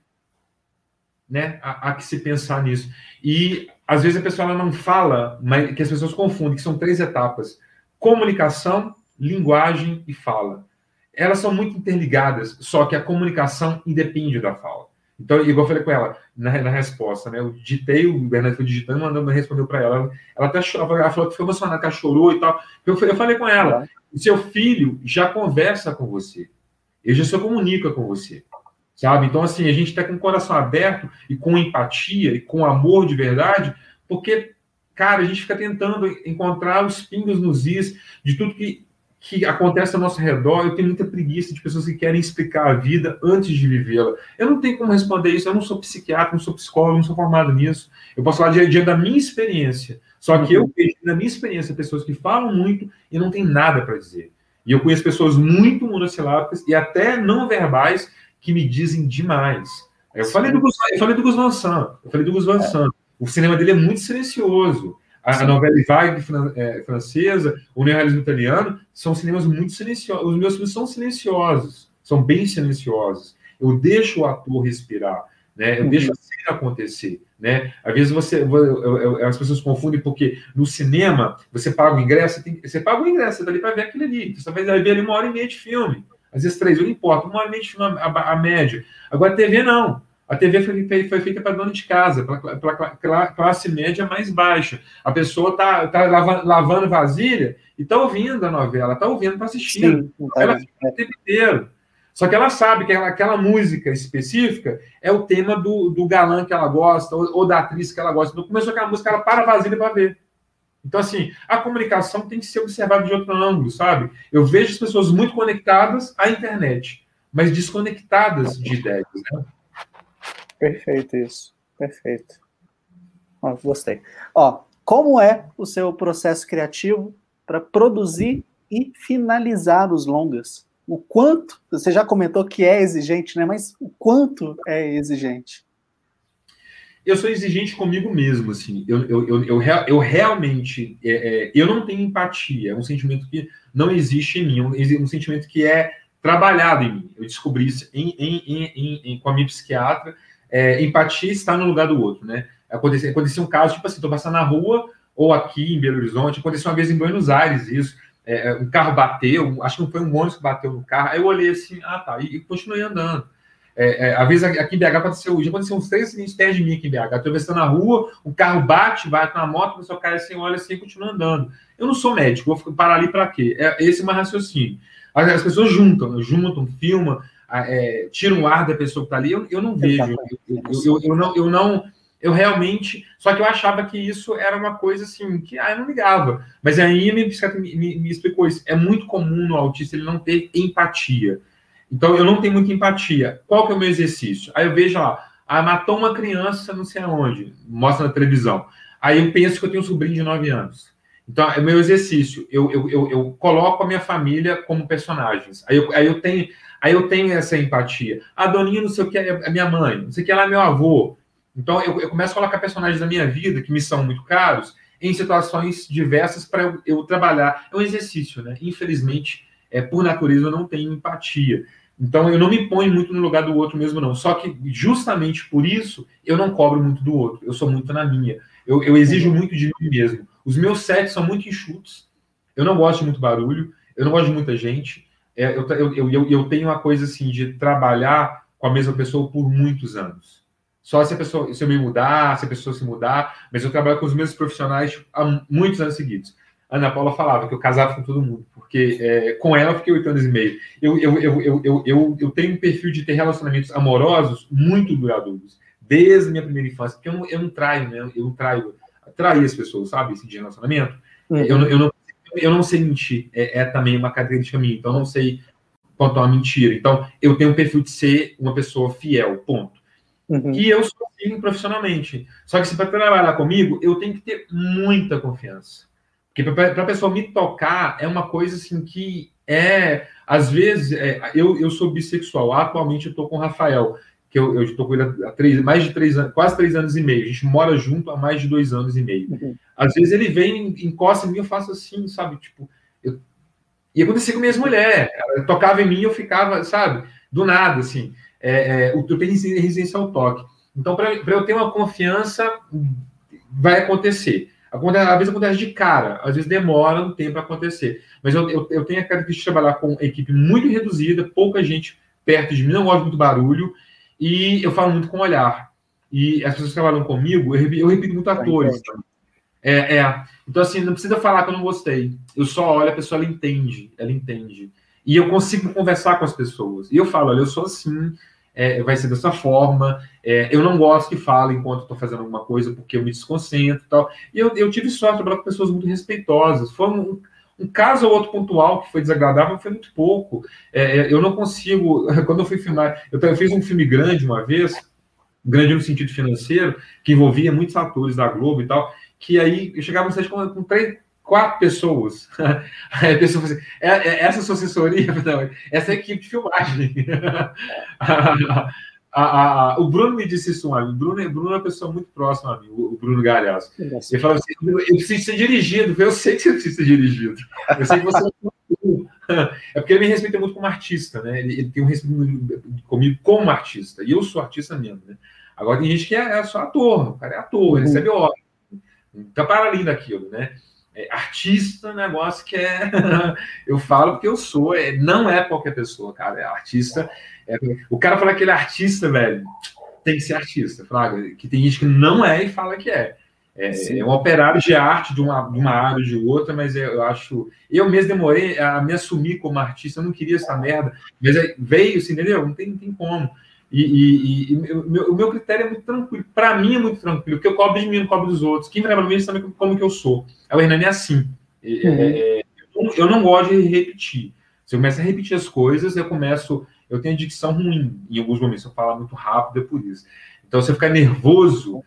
né? Há, há que se pensar nisso. E às vezes a pessoa não fala, mas que as pessoas confundem, que são três etapas: comunicação, linguagem e fala elas são muito interligadas, só que a comunicação independe da fala. Então, igual eu falei com ela na, na resposta, né? Eu digitei, o Bernardo foi digitando, mandando, respondeu para ela. Ela até chorou, ela falou que foi emocionada, que ela chorou e tal. Eu, eu falei com ela: seu filho já conversa com você, ele já se comunica com você, sabe? Então, assim, a gente está com o coração aberto e com empatia e com amor de verdade, porque, cara, a gente fica tentando encontrar os pingos nos is de tudo que que acontece ao nosso redor, eu tenho muita preguiça de pessoas que querem explicar a vida antes de vivê-la. Eu não tenho como responder isso, eu não sou psiquiatra, não sou psicólogo, não sou formado nisso. Eu posso falar dia a dia da minha experiência. Só que eu uhum. vejo na minha experiência pessoas que falam muito e não têm nada para dizer. E eu conheço pessoas muito monossilábicas e até não verbais que me dizem demais. Eu falei do, eu falei do Gus Van Sant, eu falei do Gus Van Sant. O cinema dele é muito silencioso a, novela Vague é, francesa, o neorrealismo italiano, são cinemas muito silenciosos. Os meus filmes são silenciosos, são bem silenciosos. Eu deixo o ator respirar, né? Eu uhum. deixo a cena acontecer, né? Às vezes você, as pessoas confundem porque no cinema você paga o ingresso, você, tem, você paga o ingresso, você tá ali para ver aquilo ali. Você vai ver ali uma hora e meia de filme. Às vezes três, não importa, uma hora e meia de filme a, a média. Agora, TV não. A TV foi, foi feita para dona de casa, para classe média mais baixa. A pessoa está tá lavando, lavando vasilha e está ouvindo a novela, está ouvindo, está assistindo. Sim, tá ela fica o tempo inteiro. Só que ela sabe que ela, aquela música específica é o tema do, do galã que ela gosta, ou, ou, da atriz que ela gosta. Então, começou aquela música, ela para a vasilha para ver. Então, assim, a comunicação tem que ser observada de outro ângulo, sabe? Eu vejo as pessoas muito conectadas à internet, mas desconectadas de ideias, né? Perfeito isso. Perfeito. Ó, gostei. Ó, como é o seu processo criativo para produzir e finalizar os longas? O quanto, você já comentou que é exigente, né? Mas o quanto é exigente? Eu sou exigente comigo mesmo, assim. Eu, eu, eu, eu, eu realmente, é, é, eu não tenho empatia. É um sentimento que não existe em mim. Um, um sentimento que é trabalhado em mim. Eu descobri isso em, em, em, com a minha psiquiatra é, empatia está no lugar do outro, né? Aconteceu, aconteceu um caso, tipo assim, tô passando na rua, ou aqui em Belo Horizonte, aconteceu uma vez em Buenos Aires isso. é, um carro bateu, acho que não foi um ônibus que bateu no carro. Aí eu olhei assim, ah tá, e, e continuei andando. É, é, às vezes aqui em BH aconteceu, já aconteceu uns três acidentes perto de mim aqui em BH. Atravessando a rua, o carro bate, vai na moto, a pessoa cai assim, olha assim continua andando. Eu não sou médico, vou parar ali para quê? É, esse é o meu raciocínio. As, as pessoas juntam, juntam, filmam, é, tiram o ar da pessoa que está ali, eu, eu não vejo. Eu, eu, eu, não, eu não. Eu realmente. Só que eu achava que isso era uma coisa assim, que ah, eu não ligava. Mas aí me, me, me explicou isso. É muito comum no autista ele não ter empatia. Então, eu não tenho muita empatia. Qual que é o meu exercício? Aí eu vejo, ó, ah, matou uma criança não sei aonde, mostra na televisão. Aí eu penso que eu tenho um sobrinho de 9 anos. Então, é o meu exercício. Eu, eu, eu, eu, coloco a minha família como personagens. Aí eu, aí eu, tenho, aí eu tenho essa empatia. A Doninha, não sei o que, é minha mãe. Não sei o que, ela é meu avô. Então, eu, eu começo a colocar personagens da minha vida, que me são muito caros, em situações diversas para eu, eu trabalhar. É um exercício, né? Infelizmente, é, por natureza, eu não tenho empatia. Então, eu não me ponho muito no lugar do outro mesmo, não. Só que, justamente por isso, eu não cobro muito do outro. Eu sou muito na minha. Eu, eu exijo muito de mim mesmo. Os meus sets são muito enxutos. Eu não gosto de muito barulho. Eu não gosto de muita gente. É, eu, eu, eu, eu tenho uma coisa assim de trabalhar com a mesma pessoa por muitos anos. Só se a pessoa, se eu me mudar, se a pessoa se mudar, mas eu trabalho com os mesmos profissionais há muitos anos seguidos. Ana Paula falava que eu casava com todo mundo, porque é, com ela eu fiquei oito anos e meio. Eu, eu, eu, eu, eu, eu, tenho um perfil de ter relacionamentos amorosos muito duradouros, desde a minha primeira infância, porque eu não, eu não traio, né? Eu não traio, trair as pessoas, sabe? Esse de relacionamento. Uhum. Eu, eu, não, eu não sei mentir, é, é também uma característica minha, então eu não sei quanto a uma mentira. Então, eu tenho um perfil de ser uma pessoa fiel, ponto. Uhum. E eu sou assim profissionalmente. Só que se para trabalhar comigo, eu tenho que ter muita confiança. Porque para a pessoa me tocar é uma coisa assim que é. Às vezes, é, eu, eu sou bissexual. Atualmente eu estou com o Rafael, que eu estou com ele há três, mais de três anos, quase três anos e meio. A gente mora junto há mais de dois anos e meio. Uhum. Às vezes ele vem, encosta em mim, eu faço assim, sabe? Tipo, eu... e acontecia com minhas mulheres. Ela tocava em mim, eu ficava, sabe? Do nada, assim. É, é, eu tenho resistência ao toque. Então, para eu ter uma confiança, vai acontecer. Às vezes acontece de cara, às vezes demora um tempo para acontecer. Mas eu, eu, eu, tenho a característica de trabalhar com equipe muito reduzida, pouca gente perto de mim, não gosto muito barulho, e eu falo muito com olhar. E as pessoas que trabalham comigo, eu, repito, eu repito muito atores. É, é. Então, assim, não precisa falar que eu não gostei. Eu só olho, a pessoa ela entende, ela entende. E eu consigo conversar com as pessoas. E eu falo, olha, eu sou assim, é, vai ser dessa forma. É, eu não gosto que fale enquanto estou fazendo alguma coisa, porque eu me desconcentro e tal. E eu, eu tive sorte de trabalhar com pessoas muito respeitosas. Foi um, um caso ou outro pontual que foi desagradável, foi muito pouco. É, é eu não consigo. [LAUGHS] Quando eu fui filmar, eu, eu fiz um filme grande uma vez, grande no sentido financeiro, que envolvia muitos atores da Globo e tal, que aí eu chegava no set com, com três, quatro pessoas. [LAUGHS] Aí a pessoa assim, é, é, essa sua assessoria? [LAUGHS] Não, essa é a equipe de filmagem. A, a, o Bruno me disse isso ontem. O Bruno, o Bruno é uma pessoa muito próxima a mim, o, Bruno Galhaço. Ele falou assim: eu preciso ser dirigido. Eu sei que você precisa ser dirigido. Eu sei que você é [LAUGHS] porque ele me respeita muito como artista, né? Ele, ele tem um respeito comigo como artista. E eu sou artista mesmo, né? Agora tem gente que é, é só ator, o cara é ator, uhum. recebe ordem. Tá para além daquilo, né? É, artista, negócio que é. [LAUGHS] eu falo porque eu sou, é, não é qualquer pessoa, cara. É artista. É, o cara fala que ele é artista, velho, tem que ser artista. Fala, que tem gente que não é e fala que é. É, é um operário de arte de uma, de uma área ou de outra, mas eu acho. Eu mesmo demorei a me assumir como artista, eu não queria essa merda, mas veio, assim, entendeu? Não tem, não tem como. E, e, e o, meu, o, meu, critério é muito tranquilo. Para mim é muito tranquilo, porque eu cobro de mim, não cobro dos outros. Quem trabalha comigo sabe como que eu sou. A Hernani é assim. É, uhum. É, eu não gosto de repetir. Se eu começo a repetir as coisas, eu começo. Eu tenho dicção ruim em alguns momentos. Eu falo muito rápido, é por isso. Então, se eu ficar nervoso,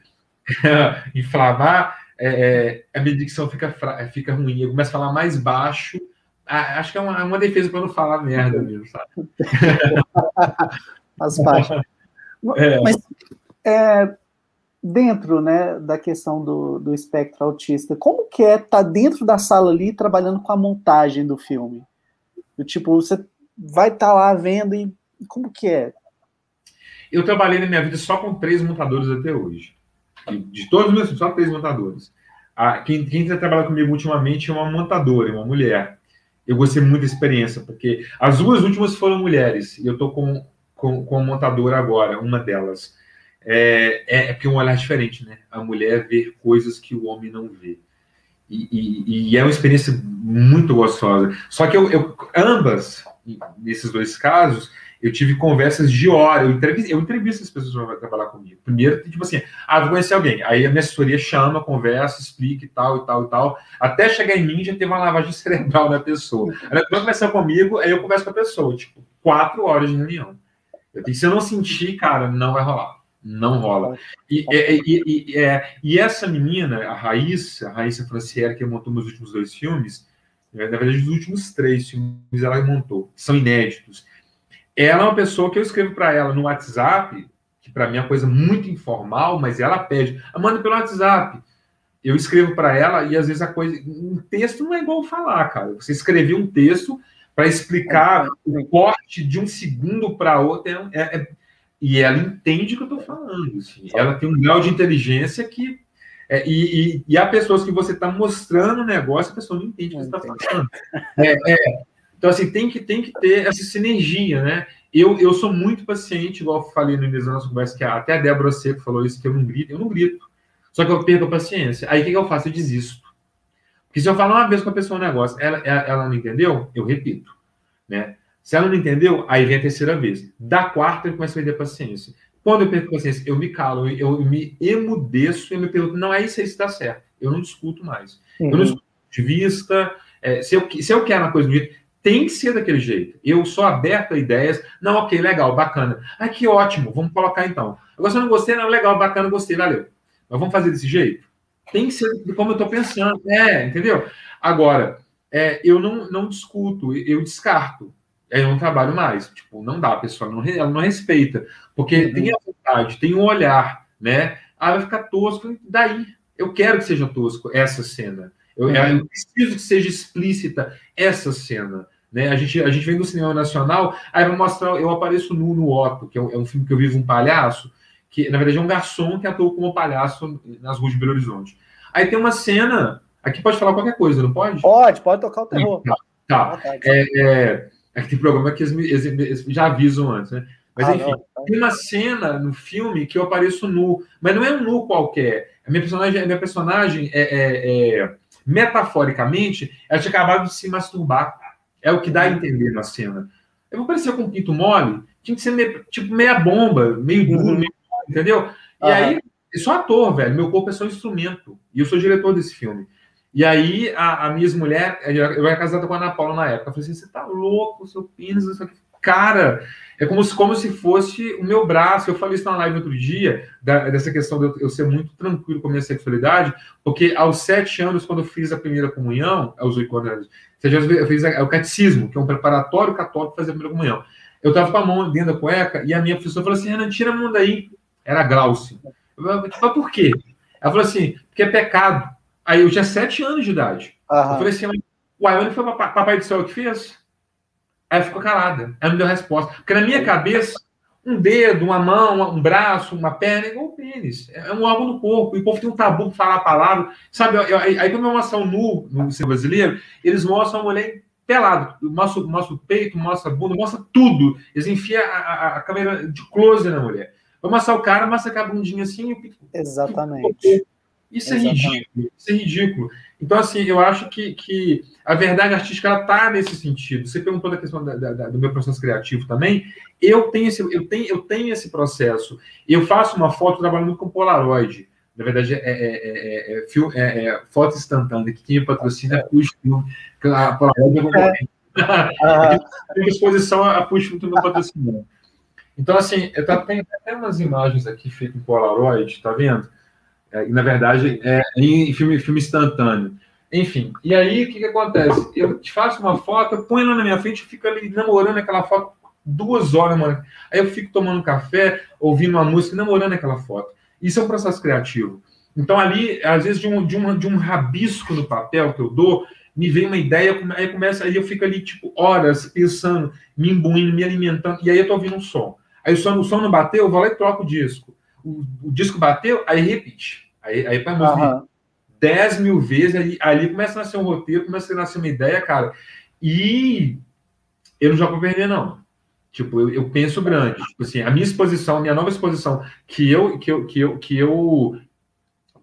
[LAUGHS] inflamar, é, é, a minha dicção fica, fica ruim. Eu começo a falar mais baixo. Acho que é uma, uma defesa para não falar merda mesmo, sabe? [LAUGHS] as baixas. É. Mas é, dentro né, da questão do, do espectro autista, como que é estar tá dentro da sala ali trabalhando com a montagem do filme? Do tipo, você vai estar tá lá vendo e como que é? Eu trabalhei na minha vida só com três montadores até hoje. De todos os meus só três montadores. A, quem, quem trabalha comigo ultimamente é uma montadora, é uma mulher. Eu gostei muito da experiência, porque as duas últimas foram mulheres, e eu estou com, com, com a montadora agora, uma delas. É, é, é porque é um olhar diferente, né? A mulher vê coisas que o homem não vê. E, e, é uma experiência muito gostosa. Só que eu, eu, ambas, nesses dois casos, eu tive conversas de hora, eu entrevisto, eu entrevisto as pessoas para trabalhar comigo. Primeiro, tipo assim, ah, vou conhecer alguém. Aí a minha assessoria chama, conversa, explica e tal, e tal, e tal. Até chegar em mim, já teve uma lavagem [LAUGHS] cerebral na pessoa. Ela vai conversar comigo, aí eu converso com a pessoa, tipo, quatro horas de reunião. Eu tenho, se eu não sentir, cara, não vai rolar. Não rola. E, e, e, é, e, essa menina, a Raíssa, a Raíssa Francière, que montou meus últimos dois filmes, na verdade, os últimos três filmes ela montou, são inéditos. Ela é uma pessoa que eu escrevo para ela no WhatsApp, que para mim é uma coisa muito informal, mas ela pede, manda pelo WhatsApp. Eu escrevo para ela e às vezes a coisa. Um texto não é igual falar, cara. Você escrever um texto para explicar é, o corte de um segundo para outro é, é, é, e ela entende o que eu estou falando. Assim. Ela tem um grau de inteligência que. É, e, e, e, há pessoas que você está mostrando o negócio, a pessoa não entende o que você está falando. É, é, então, assim, tem que, tem que ter essa sinergia, né? Eu, eu sou muito paciente, igual eu falei no início da nossa conversa, que até a Débora Seco falou isso, que eu não grito, eu não grito. Só que eu perco a paciência. Aí o que, que eu faço? Eu desisto. Porque se eu falar uma vez com a pessoa um negócio, ela, ela, ela não entendeu, eu repito. Né? Se ela não entendeu, aí vem a terceira vez. Da quarta, eu começo a perder paciência. Quando eu perco paciência, eu me calo, eu, me emudeço e eu me pergunto, não é isso aí se dá certo. Eu não discuto mais. Uhum. Eu não discuto de vista. É, se, eu, se eu quero uma coisa do jeito, tem que ser daquele jeito. Eu sou aberto a ideias. Não, ok, legal, bacana. Ah, que ótimo, vamos colocar então. Agora, se eu não gostei, não, legal, bacana, gostei, valeu. Mas vamos fazer desse jeito? Tem que ser como eu estou pensando. É, entendeu? Agora, é, eu não, não discuto, eu descarto. Eu não trabalho mais. Tipo, não dá, a pessoa não, ela não respeita. Porque uhum. tem a vontade, tem um olhar, né? Ah, vai ficar tosco. Daí, eu quero que seja tosco essa cena. Eu, uhum. eu preciso que seja explícita essa cena. Né? A, gente, a gente vem do cinema nacional, aí vai mostrar, eu apareço nu no Otto, que é um, é um, filme que eu vivo um palhaço, que na verdade é um garçom que atuou como palhaço nas ruas de Belo Horizonte. Aí tem uma cena, aqui pode falar qualquer coisa, não pode? Pode, pode tocar o terror. Tá, tá é, é, é, que tem programa que eles, eles, já avisam antes, né? Mas ah, enfim, não, tá. tem uma cena no filme que eu apareço nu, mas não é um nu qualquer. A minha personagem, a minha personagem é, é, é metaforicamente, ela tinha acabado de se masturbar. É o que dá a entender na cena. Eu vou parecer com um pinto mole, tinha que ser meio, tipo meia bomba, meio duro, uhum. meio, entendeu? E aí, eu sou ator, velho, meu corpo é só um instrumento. E eu sou diretor desse filme. E aí, a, a minha ex-mulher, eu era casada com a Ana Paula na época, eu falei assim: você tá louco, seu pênis, isso aqui. Cara, é como se, como se fosse o meu braço. Eu falei isso na live outro dia, da, dessa questão de eu, ser muito tranquilo com a minha sexualidade, porque aos sete anos, quando eu fiz a primeira comunhão, aos oito anos, eu fiz o catecismo, que é um preparatório católico para fazer a primeira comunhão. Eu estava com a mão dentro da cueca e a minha professora falou assim: Renan, tira a mão daí. Era Glaucio. Eu falei, mas por quê? Ela falou assim: porque é pecado. Aí eu tinha sete anos de idade. Uhum. Eu falei assim: uai, onde foi o papai do céu que fez? Aí ficou calada. Ela não deu resposta. Porque na minha cabeça, um dedo, uma mão, um braço, uma perna é igual o pênis. É um órgão do corpo. E o povo tem um tabu para falar a palavra. Sabe, aí quando mostram nu no cinema brasileiro, eles mostram a mulher pelado. Mostra, mostra o peito, mostra a bunda, mostra tudo. Eles enfiam a, a, a câmera de close na mulher. Vai mostrar o cara, mostra a bundinha assim. Exatamente. Isso é ridículo. Isso é ridículo. Então, assim, eu acho que, que a verdade artística ela está nesse sentido. Você perguntou da questão da, da, do meu processo criativo também. Eu tenho, esse, eu, tenho, eu tenho esse processo. Eu faço uma foto trabalhando com Polaroid. Na verdade, é, é, é, é foto instantânea, que quem me patrocina é Push Film. A Polaroid é. Tem exposição [LAUGHS] a Push Film me patrocinando. Então, assim, eu tá, tem até umas imagens aqui feitas em Polaroid, tá vendo? É, na verdade, é em filme, filme instantâneo. Enfim, e aí o que, que acontece? Eu te faço uma foto, eu ponho ela na minha frente e fico ali namorando aquela foto duas horas, mano. Aí eu fico tomando café, ouvindo uma música, namorando aquela foto. Isso é um processo criativo. Então, ali, às vezes, de um, de um, de um rabisco no papel que eu dou, me vem uma ideia, aí começa, aí eu fico ali, tipo, horas pensando, me imbuindo, me alimentando, e aí eu tô ouvindo um som. Aí o som, o som não bateu, eu vou lá e troco o disco o, o disco bateu, aí repite. Aí, aí para uhum. 10 mil vezes, aí, ali começa a nascer um roteiro, começa a nascer uma ideia, cara. E eu não jogo para perder, não. Tipo, eu, eu, penso grande. Tipo assim, a minha exposição, a minha nova exposição, que eu que eu que eu que eu,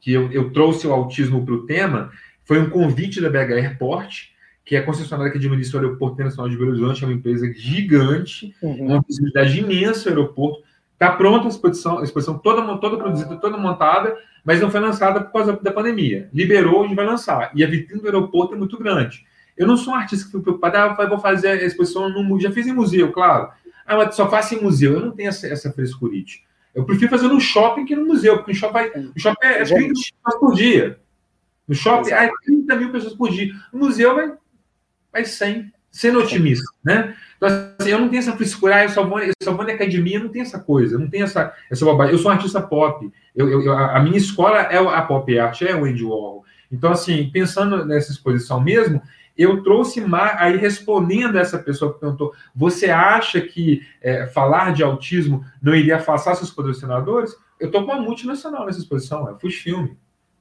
que eu, eu trouxe o autismo para o tema, foi um convite da BH Airport, que é a concessionária que administra o aeroporto internacional de Belo Horizonte, é uma empresa gigante, uhum. uma visibilidade imensa o aeroporto. Está pronta a exposição, a exposição toda, toda produzida, toda montada, mas não foi lançada por causa da pandemia. Liberou, a gente vai lançar. E a vitrine do aeroporto é muito grande. Eu não sou um artista que fico preocupado, ah, vou fazer a exposição no museu. Já fiz em museu, claro. Ah, mas só faço em museu. Eu não tenho essa, essa frescurite. Eu prefiro fazer no shopping que no museu, porque no shopping, no shopping é 30 pessoas por dia. No shopping, é 30 mil pessoas por dia. No museu vai, vai 100, sendo otimista, né? Então, assim, eu não tenho essa frescura, ah, eu só vou, eu só vou na academia, não tem essa coisa, não tem essa, essa bobagem. Eu sou um artista pop. Eu, eu, a minha escola é a pop art, é o Andy Warhol. Então, assim, pensando nessa exposição mesmo, eu trouxe mais, aí respondendo essa pessoa que perguntou, você acha que é, falar de autismo não iria afastar seus patrocinadores? Eu estou com uma multinacional nessa exposição, é Fus Filme,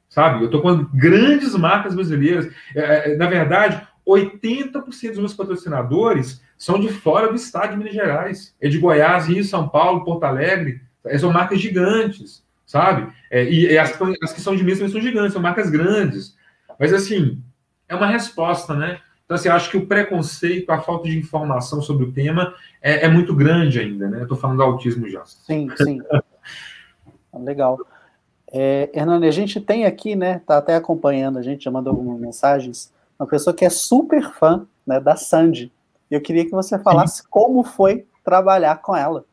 sabe? Eu estou com grandes marcas brasileiras. É, é na verdade, 80% dos meus patrocinadores são de fora do estado de Minas Gerais. É de Goiás, Rio, São Paulo, Porto Alegre. São marcas gigantes, sabe? É, e, as, as, que são de Minas são gigantes, são marcas grandes. Mas, assim, é uma resposta, né? Então, assim, acho que o preconceito, a falta de informação sobre o tema é, é muito grande ainda, né? Eu estou falando do autismo já. Sim, sim. Legal. É, Hernani, a gente tem aqui, né? Tá até acompanhando, a gente já mandou algumas mensagens, uma pessoa que é super fã né, da Sandy. E eu queria que você falasse sim. como foi trabalhar com ela.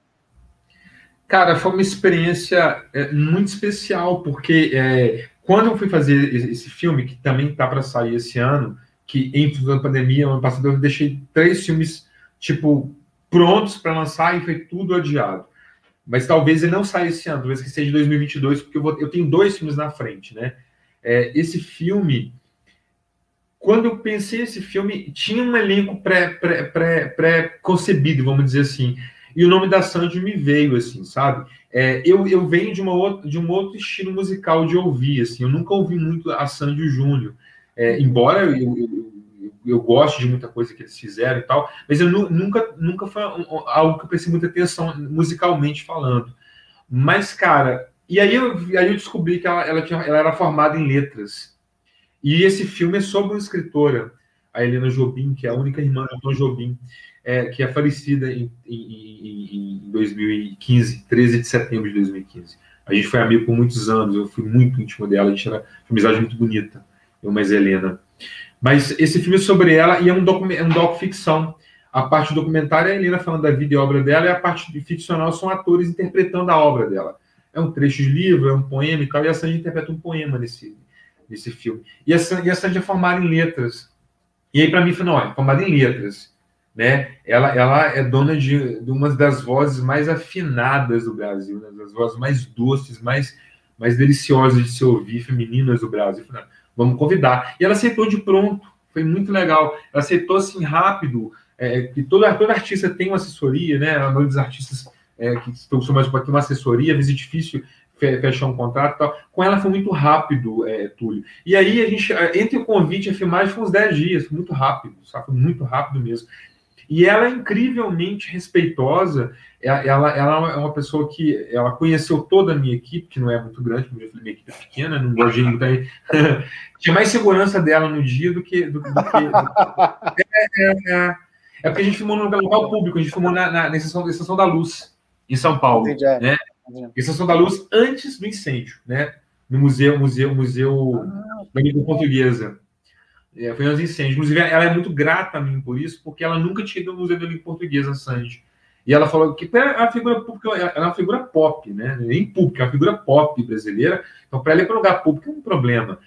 Cara, foi uma experiência é, muito especial, porque é, quando eu fui fazer esse filme, que também está para sair esse ano, que em função da pandemia, ano passado, eu deixei três filmes, tipo, prontos para lançar e foi tudo adiado. Mas talvez ele não saia esse ano, talvez que seja 2022, porque eu, vou, eu tenho dois filmes na frente, né? É, esse filme, quando eu pensei esse filme, tinha um elenco pré-concebido, pré, pré, pré vamos dizer assim. E o nome da Sandy me veio, assim, sabe? É, eu, eu venho de, uma outra, de um outro estilo musical de ouvir, assim, eu nunca ouvi muito a Sandy Júnior, é, embora eu, eu, eu, eu, goste de muita coisa que eles fizeram e tal, mas eu nu, nunca, nunca foi algo que eu prestei muita atenção musicalmente falando. Mas, cara, e aí eu, aí eu descobri que ela, ela, tinha, ela era formada em letras, e esse filme é sobre uma escritora, a Helena Jobim, que é a única irmã do Tom Jobim, é, que é falecida em, em, em 2015, 13 de setembro de 2015. A gente foi amigo por muitos anos, eu fui muito íntimo dela, a gente era uma amizade muito bonita, eu mais Helena. Mas esse filme é sobre ela e é um, docu é um docu-ficção. A parte documentária é a Helena falando da vida e obra dela, e a parte ficcional são atores interpretando a obra dela. É um trecho de livro, é um poema e tal, e a Sandy interpreta um poema nesse, nesse filme. E a, Sandy, e a Sandy é formada em letras. E aí, para mim, foi, não, é formada em letras né? Ela, ela é dona de, de uma das vozes mais afinadas do Brasil, né? das vozes mais doces, mais, mais deliciosas de se ouvir, femininas do Brasil. Falei, vamos convidar. E ela aceitou de pronto, foi muito legal. Ela aceitou assim rápido, é, que toda artista tem uma assessoria, né? A maioria dos artistas é, que estão mais pode ter uma assessoria, às vezes é difícil fechar um contrato e tal. Com ela foi muito rápido, é, Túlio. E aí a gente, entre o convite e a filmagem, foi uns 10 dias, foi muito rápido, sabe? Foi muito rápido mesmo. E ela é incrivelmente respeitosa. Ela, ela é uma pessoa que ela conheceu toda a minha equipe, que não é muito grande, falei, minha equipe é pequena, não gosto de muito aí. [LAUGHS] Tinha mais segurança dela no dia do que. Do, do que é, é, é, é, porque a gente filmou no local público, a gente filmou na, na, na estação, da Luz, em São Paulo. Entendi, é. Né? Estação da Luz antes do incêndio, né? No museu, museu, museu ah, da língua portuguesa. É, foi uns incêndios. Inclusive, ela é muito grata a mim por isso, porque ela nunca tinha ido no Museu da Língua Portuguesa, Sandy. E ela falou que é uma figura pública, ela é uma figura pop, né? Nem pública, é uma figura pop brasileira. Então, para ela ir para lugar público é um problema.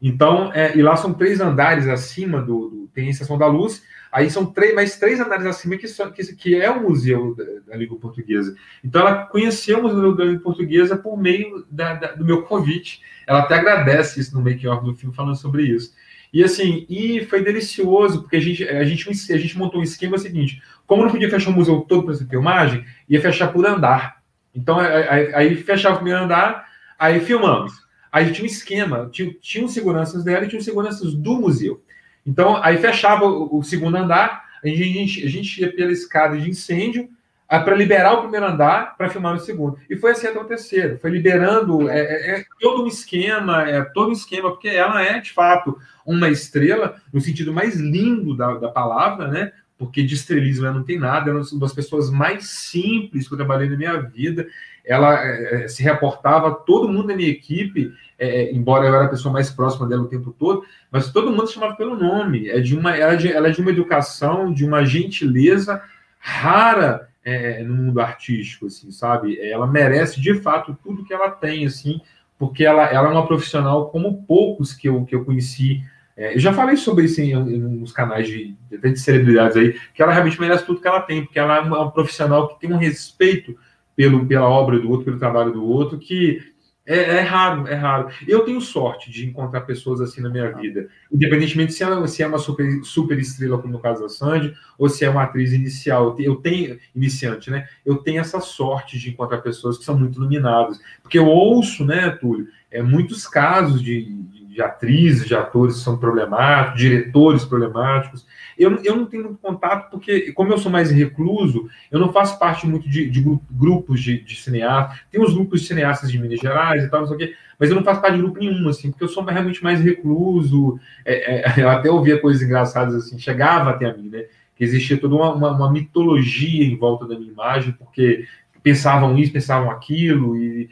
Então, é, e lá são três andares acima do, do, Tem a Estação da Luz, aí são três, mais três andares acima que, são, que, que é o Museu da, da, Língua Portuguesa. Então, ela conheceu o Museu da Língua Portuguesa por meio da, da, do meu convite. Ela até agradece isso no make-off do filme, falando sobre isso. E assim, e foi delicioso, porque a gente, a gente, a gente montou um esquema seguinte: como não podia fechar o museu todo para essa filmagem, ia fechar por andar. Então, aí, aí fechava o primeiro andar, aí filmamos. Aí tinha um esquema, tinha, tinha seguranças dela e tinha seguranças do museu. Então, aí fechava o, segundo andar, a gente, a gente ia pela escada de incêndio para liberar o primeiro andar para filmar no segundo. E foi assim até o terceiro. Foi liberando é, é, é, todo um esquema, é todo um esquema, porque ela é, de fato, uma estrela, no sentido mais lindo da, da palavra, né? Porque de estrelismo ela não tem nada, ela é uma das pessoas mais simples que eu trabalhei na minha vida. Ela é, é se reportava, todo mundo da minha equipe, é, embora eu era a pessoa mais próxima dela o tempo todo, mas todo mundo chamava pelo nome. É de uma, ela, ela é de uma educação, de uma gentileza rara é, no mundo artístico, assim, sabe? É, ela merece de fato tudo que ela tem, assim, porque ela, ela é uma profissional como poucos que eu, que eu conheci. É, eu já falei sobre isso em, em uns canais de, de celebridades aí, que ela realmente merece tudo que ela tem, porque ela é uma, profissional que tem um respeito pelo, pela obra do outro, pelo trabalho do outro, que é, é, raro, é raro. Eu tenho sorte de encontrar pessoas assim na minha vida, independentemente se ela se é uma super, super estrela, como no caso da Sandy, ou se é uma atriz inicial. Eu tenho, iniciante, né? Eu tenho essa sorte de encontrar pessoas que são muito iluminadas. Porque eu ouço, né, Túlio, é, muitos casos de, de atrizes, de atores que são problemáticos, diretores problemáticos. Eu, eu não tenho contato porque, como eu sou mais recluso, eu não faço parte muito de, de grupos de, de, cineastas. Tem os grupos de cineastas de Minas Gerais e tal, não sei o quê, mas eu não faço parte de grupo nenhum, assim, porque eu sou realmente mais recluso. É, é, [LAUGHS] eu até ouvia coisas engraçadas assim, chegava até a mim, né? Que existia toda uma, uma, uma mitologia em volta da minha imagem, porque pensavam isso, pensavam aquilo, e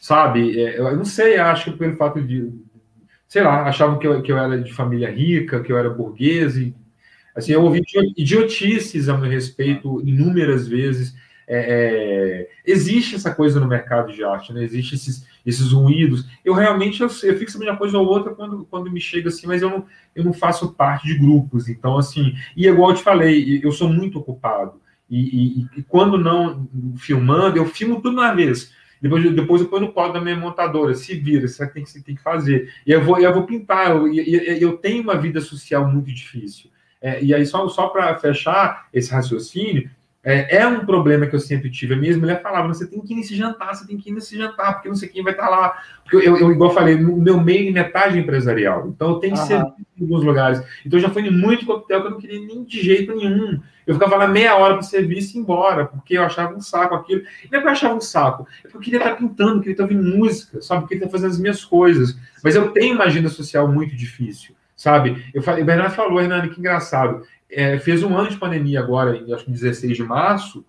sabe? É, eu não sei, acho que pelo fato de sei lá, achavam que eu, que eu era de família rica, que eu era burguês. E, assim, eu ouvi idiotices a meu respeito inúmeras vezes. É, é, existe essa coisa no mercado de arte, né? Esses, esses ruídos. Eu realmente eu, eu fico sabendo uma coisa ou outra quando, quando me chega assim, mas eu não, eu não faço parte de grupos. Então, assim, e igual eu te falei, eu sou muito ocupado. E, e, e quando não filmando, eu filmo tudo na vez. Depois, depois eu ponho no código da minha montadora, se vira, você tem que, você tem que fazer. E eu vou, eu vou pintar, eu, eu, eu tenho uma vida social muito difícil. É, e aí, só, só para fechar esse raciocínio, é, é, um problema que eu sempre tive. A minha mulher falava: você tem que ir nesse jantar, você tem que ir nesse jantar, porque não sei quem vai estar lá. Porque eu, eu igual eu falei, o meu meio é metade empresarial. Então eu tenho que ser em alguns lugares. Então eu já fui em muito coquetel que eu não queria nem de jeito nenhum. Eu ficava lá meia hora para o serviço e ir embora, porque eu achava um saco aquilo. E não é que eu achava um saco, é porque eu queria estar pintando, queria estar ouvindo música, sabe? Eu queria estar fazendo as minhas coisas. Mas eu tenho uma agenda social muito difícil sabe? Eu falei, o Bernardo falou, Hernani, que engraçado é, fez um ano de pandemia agora, em acho que 16 de março.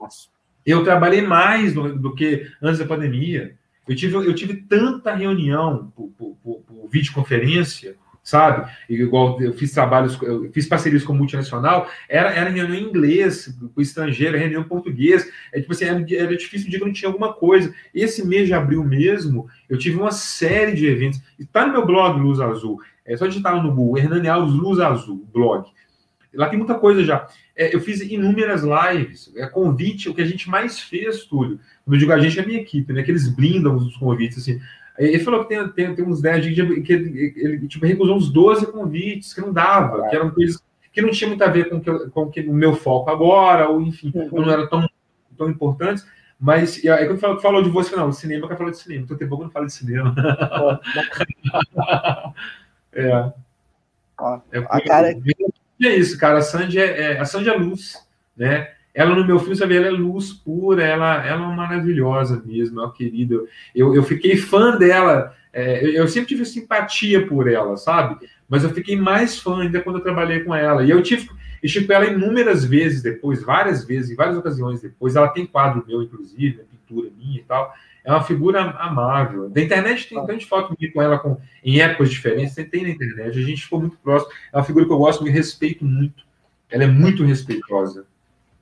Eu trabalhei mais do, do, que antes da pandemia. Eu tive, eu tive tanta reunião por, por, por, por videoconferência, sabe? Igual eu fiz trabalhos, eu fiz parcerias com multinacional, era, era reunião em inglês, com estrangeiro, reunião em português. É, tipo assim, era, era difícil de que não tinha alguma coisa. Esse mês de abril mesmo, eu tive uma série de eventos. Está no meu blog Luz Azul. É só digitar no Google, Hernani Alves Luz Azul, blog. Lá tem muita coisa já. É, eu fiz inúmeras lives, é convite, o que a gente mais fez, Túlio. Quando eu digo a gente, é a minha equipe, né? Que eles blindam os convites, assim. Ele falou que tem, tem, tem uns 10 dias que ele, ele tipo, recusou uns 12 convites que não dava, que eram coisas que não tinha muito a ver com, que, com que, o meu foco agora, ou enfim, uhum. não eram tão, tão importantes. Mas aí quando falou, falou de você, não, cinema, eu quero falar de cinema. Então tem pouco não falo de cinema. [LAUGHS] é. Ó, é a cara, e é isso, cara. A Sandy é, é, a Sandy é luz, né? Ela no meu filme, vê, ela é luz pura, ela, ela é maravilhosa mesmo, é uma querida. Eu, eu fiquei fã dela, é, eu, eu, sempre tive simpatia por ela, sabe? Mas eu fiquei mais fã ainda quando eu trabalhei com ela. E eu tive, eu tive com ela inúmeras vezes depois, várias vezes, em várias ocasiões depois. Ela tem quadro meu, inclusive, né, pintura minha e tal. É uma figura amável. Da internet tem tanta foto com ela com, em épocas diferentes, tem, tem na internet. A gente ficou muito próximo. É uma figura que eu gosto, me respeito muito. Ela é muito respeitosa.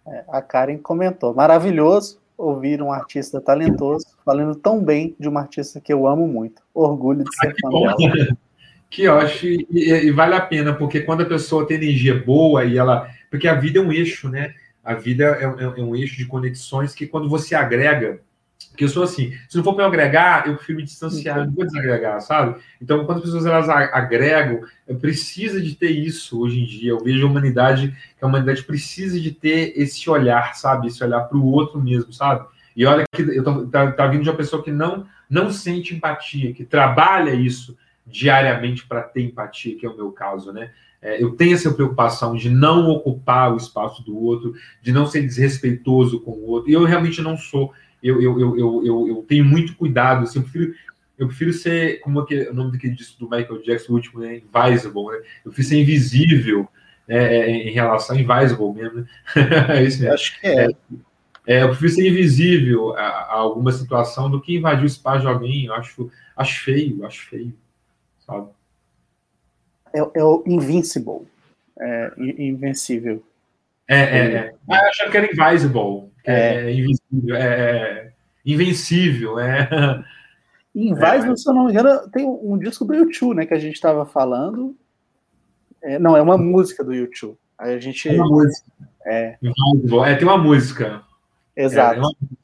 É, a Karen comentou: maravilhoso ouvir um artista talentoso falando tão bem de uma artista que eu amo muito. Orgulho de ser ah, fã dela. [LAUGHS] Que eu acho, e, e, vale a pena, porque quando a pessoa tem energia boa e ela. Porque a vida é um eixo, né? A vida é, é, é um eixo de conexões que quando você agrega porque eu sou assim, se não for para eu agregar, eu prefiro me distanciar, eu não vou desagregar, sabe? Então, quando as pessoas elas agregam, precisa de ter isso hoje em dia. Eu vejo a humanidade, que a humanidade precisa de ter esse olhar, sabe? Esse olhar para o outro mesmo, sabe? E olha que eu tô, tá, tá vindo de uma pessoa que não, não sente empatia, que trabalha isso diariamente para ter empatia, que é o meu caso, né? É, eu tenho essa preocupação de não ocupar o espaço do outro, de não ser desrespeitoso com o outro. E eu realmente não sou. Eu, eu, eu, eu, eu, eu tenho muito cuidado. Assim, eu, prefiro, eu prefiro ser, como aquele, o nome daquele disco do Michael Jackson, o último, né? Invisible. Né? Eu prefiro ser invisível né? em relação Invisible mesmo. Né? [LAUGHS] é isso mesmo. Acho que é. é. É, eu prefiro ser invisível a, a, alguma situação do que invadir o espaço de alguém. Eu acho, acho feio, acho feio, sabe? É, é o Invincible. É, invencível. É, é, é. Ah, eu achava que era Invisible. É. é invisível. É, é, invencível. É. Invisible, se eu não me engano, tem um disco do YouTube, né? Que a gente estava falando. É, não, é uma música do YouTube. A gente. É uma música. É. é, tem uma música. Exato.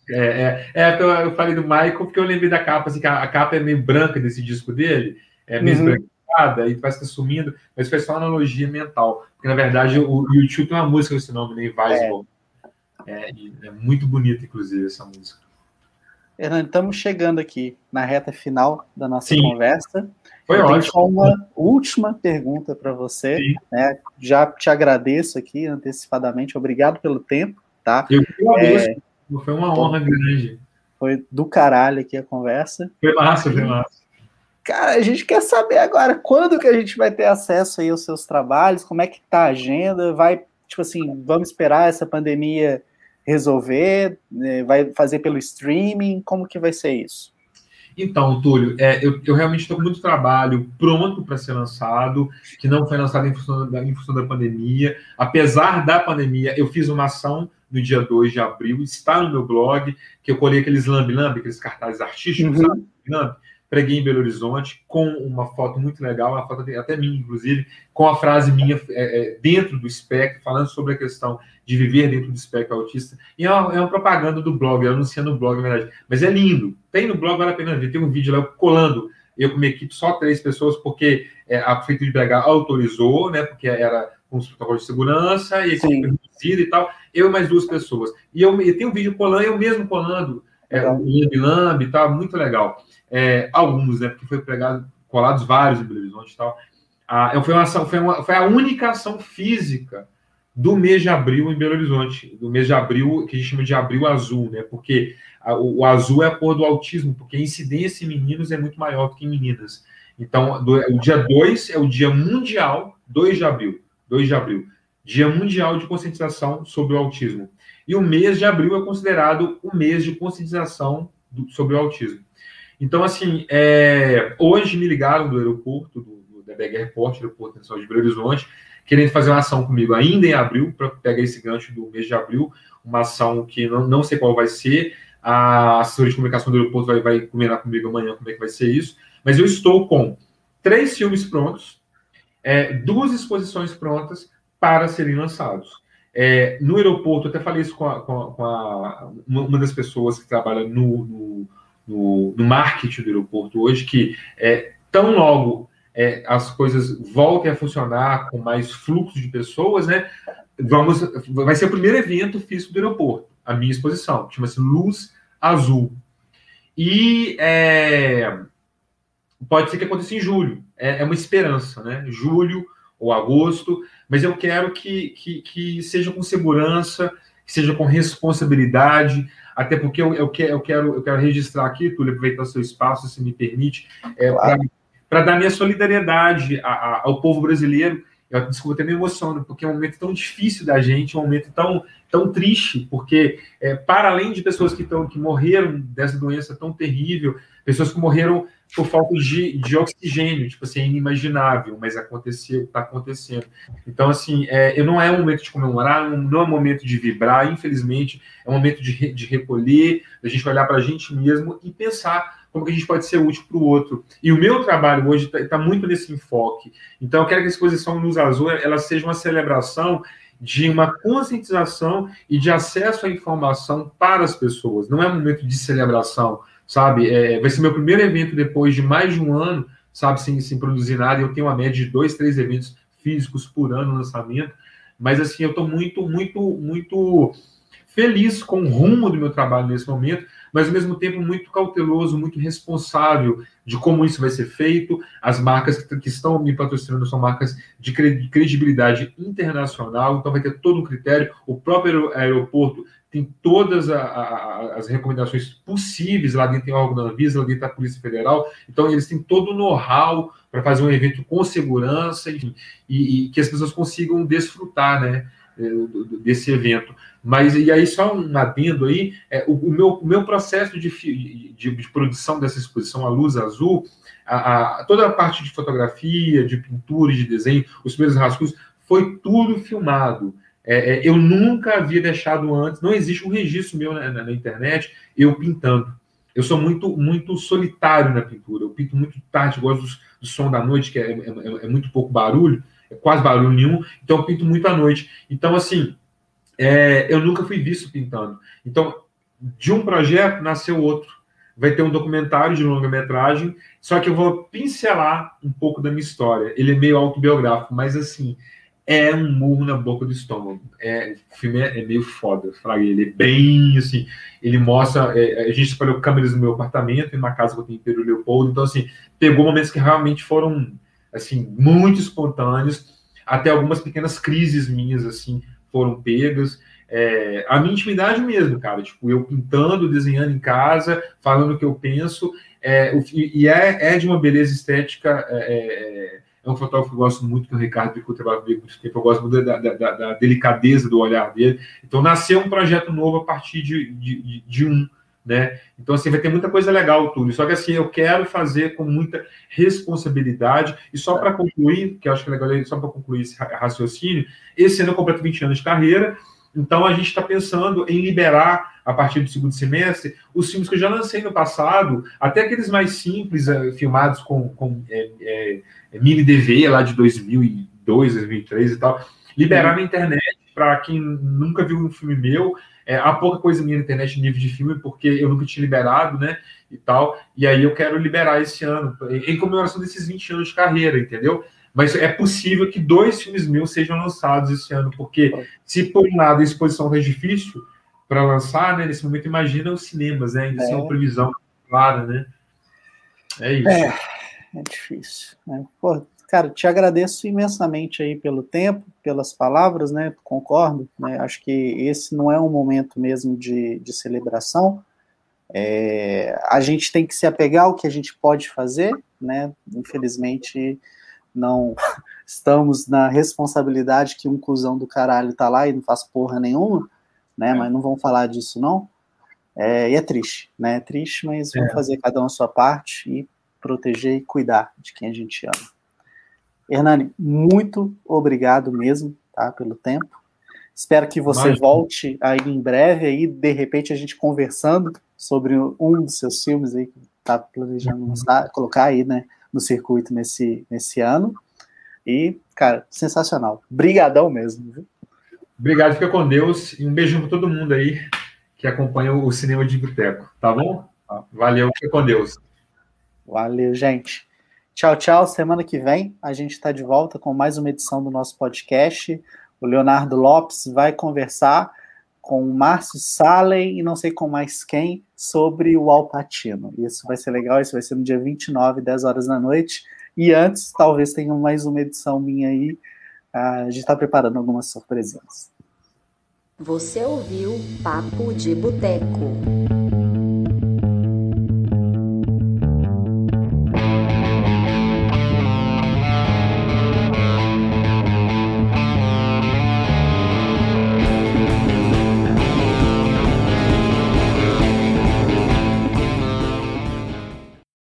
É, é, é, é, eu falei do Michael porque eu lembrei da capa, assim, que a, a capa é meio branca desse disco dele, é meio uhum. e parece que tá sumindo, mas foi só uma analogia mental. Porque, na verdade, o, o YouTube tem uma música com esse nome, né? Invisible. É. é, muito bonita, inclusive, essa música. Hernando, estamos chegando aqui na reta final da nossa Sim. conversa. Foi eu ótimo. Tenho uma última pergunta para você. Né? Já te agradeço aqui antecipadamente. Obrigado pelo tempo. Tá? Eu agradeço. É, foi uma honra grande. Foi do caralho aqui a conversa. Foi massa, foi massa. Cara, a gente quer saber agora quando que a gente vai ter acesso aí aos seus trabalhos, como é que tá a agenda, vai, tipo assim, vamos esperar essa pandemia resolver, né? vai fazer pelo streaming, como que vai ser isso? Então, Túlio, é, eu, eu, realmente estou com muito trabalho pronto para ser lançado, que não foi lançado em função, da, em função da pandemia. Apesar da pandemia, eu fiz uma ação no dia 2 de abril, está no meu blog, que eu colhei aqueles lambi-lambi, aqueles cartazes artísticos, uhum. sabe? Preguei em Belo Horizonte, com uma foto muito legal, uma foto até minha, inclusive, com a frase minha é, é, dentro do espectro, falando sobre a questão de viver dentro do espectro autista. E é uma, é uma propaganda do blog, eu anunciando o blog, na verdade. Mas é lindo. Tem no blog, vale a pena ver. Tem um vídeo lá colando eu com minha equipe, só três pessoas, porque é, a Prefeitura de BH autorizou, né? Porque era com os protocolos de segurança e equipe reduzida e tal eu e mais duas pessoas. E eu, eu tenho um vídeo colando, eu mesmo colando é, o Lamb Lamb e tal, muito legal. É, alguns, né? Porque foi pregado, colados vários em Belo Horizonte e tal. Ah, foi, uma ação, foi, uma, foi a única ação física do mês de abril em Belo Horizonte, do mês de abril, que a gente chama de abril azul, né? Porque a, o, o, azul é a cor do autismo, porque a incidência em meninos é muito maior do que em meninas. Então, do, o dia 2 é o dia mundial, 2 de abril. 2 de abril. Dia Mundial de Conscientização sobre o Autismo. E o mês de abril é considerado o mês de conscientização do, sobre o autismo. Então, assim, é, hoje me ligaram do aeroporto, do, do, da BH do aeroporto de Belo Horizonte, querendo fazer uma ação comigo ainda em abril, para pegar esse gancho do mês de abril, uma ação que não, não sei qual vai ser, a assessoria de comunicação do aeroporto vai, vai combinar comigo amanhã como é que vai ser isso, mas eu estou com três filmes prontos, é, duas exposições prontas, para serem lançados. É, no aeroporto, até falei isso com, a, com, a, com a, uma das pessoas que trabalha no, no, no, no marketing do aeroporto hoje, que é, tão logo é, as coisas voltem a funcionar com mais fluxo de pessoas, né? Vamos, vai ser o primeiro evento físico do aeroporto, a minha exposição, chama-se Luz Azul. E é, pode ser que aconteça em julho, é, é uma esperança, né? Julho ou agosto, mas eu quero que, que, que seja com segurança, que seja com responsabilidade, até porque eu, eu, quero, eu, quero, eu quero registrar aqui, Túlio, aproveitar seu espaço, se me permite, é, claro. Para dar minha solidariedade a, a, ao povo brasileiro. Eu, desculpa, até me emociono, porque é um momento tão difícil da gente, é um momento tão, tão triste, porque, é, para além de pessoas que, tão, que morreram dessa doença tão terrível, pessoas que morreram por falta de, de oxigênio, tipo assim, é inimaginável, mas aconteceu, está acontecendo. Então, assim, é, não é um momento de comemorar, não é um momento de vibrar, infelizmente, é um momento de, de recolher, a gente olhar para a gente mesmo e pensar como que a gente pode ser útil para o outro. E o meu trabalho hoje está tá muito nesse enfoque. Então, eu quero que a exposição Luz Azul ela seja uma celebração de uma conscientização e de acesso à informação para as pessoas. Não é um momento de celebração, sabe? É, vai ser meu primeiro evento depois de mais de um ano, sabe, sem, sem produzir nada. Eu tenho uma média de dois, três eventos físicos por ano lançamento, mas assim, eu estou muito, muito, muito feliz com o rumo do meu trabalho nesse momento, mas ao mesmo tempo muito cauteloso, muito responsável de como isso vai ser feito. As marcas que estão me patrocinando são marcas de credibilidade internacional, então vai ter todo um critério. O próprio aeroporto tem todas a, a, as recomendações possíveis, lá dentro tem órgão da Anvisa, lá dentro da Polícia Federal, então eles têm todo o know-how para fazer um evento com segurança, enfim, e, e, que as pessoas consigam desfrutar, né, desse evento. Mas, e aí, só um adendo aí, é, o, o, meu, o meu processo de, de, de, produção dessa exposição, a Luz Azul, a, a, toda a parte de fotografia, de pintura, de desenho, os primeiros rascunhos, foi tudo filmado. É, é, eu nunca havia deixado antes, não existe um registro meu na, na, na, internet, eu pintando. Eu sou muito muito solitário na pintura, eu pinto muito tarde, gosto do, do som da noite, que é, é, é, é, muito pouco barulho, é quase barulho nenhum, então eu pinto muito à noite. Então, assim, é, eu nunca fui visto pintando. Então, de um projeto nasceu outro. Vai ter um documentário de longa-metragem, só que eu vou pincelar um pouco da minha história. Ele é meio autobiográfico, mas assim, é um murro na boca do estômago. É, o filme é, é meio foda. Ele é bem assim. Ele mostra. É, a gente espalhou câmeras no meu apartamento, em uma casa que eu tenho em Pedro Leopoldo. Então, assim, pegou momentos que realmente foram assim, muito espontâneos, até algumas pequenas crises minhas, assim, foram pegas. É, a minha intimidade mesmo, cara. Tipo, eu pintando, desenhando em casa, falando o que eu penso. É, e é, é de uma beleza estética. É, é é um fotógrafo que eu gosto muito, que é o Ricardo que trabalha comigo muito tempo, eu gosto muito da, da, da, da, delicadeza do olhar dele. Então, nasceu um projeto novo a partir de, de, de, um, né? Então, assim, vai ter muita coisa legal, tudo. Só que, assim, eu quero fazer com muita responsabilidade. E só para concluir, que eu acho que é legal, só para concluir esse raciocínio, esse ano eu completo 20 anos de carreira, então a gente está pensando em liberar a partir do segundo semestre, os filmes que eu já lancei no passado, até aqueles mais simples, uh, filmados com, com é, é mini DV lá de 2002, 2003 e tal, liberar na internet para quem nunca viu um filme meu. É, há pouca coisa minha na internet nível de filme, porque eu nunca tinha liberado, né? E tal. E aí eu quero liberar esse ano, em comemoração desses 20 anos de carreira, entendeu? Mas é possível que dois filmes meus sejam lançados esse ano, porque se por um lado a exposição é difícil, para lançar, né? Nesse momento, imagina os cinemas, né? Ainda é. sem uma previsão clara, né? É isso. É, é difícil. Né? Pô, cara, te agradeço imensamente aí pelo tempo, pelas palavras, né? Concordo, né? Acho que esse não é um momento mesmo de, de celebração. É, a gente tem que se apegar ao que a gente pode fazer, né? Infelizmente, não [LAUGHS] estamos na responsabilidade que um cuzão do caralho tá lá e não faz porra nenhuma né? É. Mas não vamos falar disso, não. É, e é triste, né? É triste, mas vamos é. fazer cada um a sua parte e proteger e cuidar de quem a gente ama. Hernani, muito obrigado mesmo, tá? Pelo tempo. Espero que você Imagina. volte aí em breve, aí, de repente, a gente conversando sobre um dos seus filmes aí que está planejando uhum. lançar, colocar aí, né, no circuito nesse, nesse ano. E, cara, sensacional. Brigadão mesmo, viu? Obrigado, fica com Deus e um beijo para todo mundo aí que acompanha o Cinema de Boteco, tá bom? Valeu, fica com Deus. Valeu, gente. Tchau, tchau. Semana que vem a gente está de volta com mais uma edição do nosso podcast. O Leonardo Lopes vai conversar com o Márcio Salem e não sei com mais quem sobre o Alpatino. Isso vai ser legal, isso vai ser no dia 29, 10 horas da noite. E antes, talvez tenha mais uma edição minha aí a gente está preparando algumas surpresinhas. Você ouviu Papo de Boteco.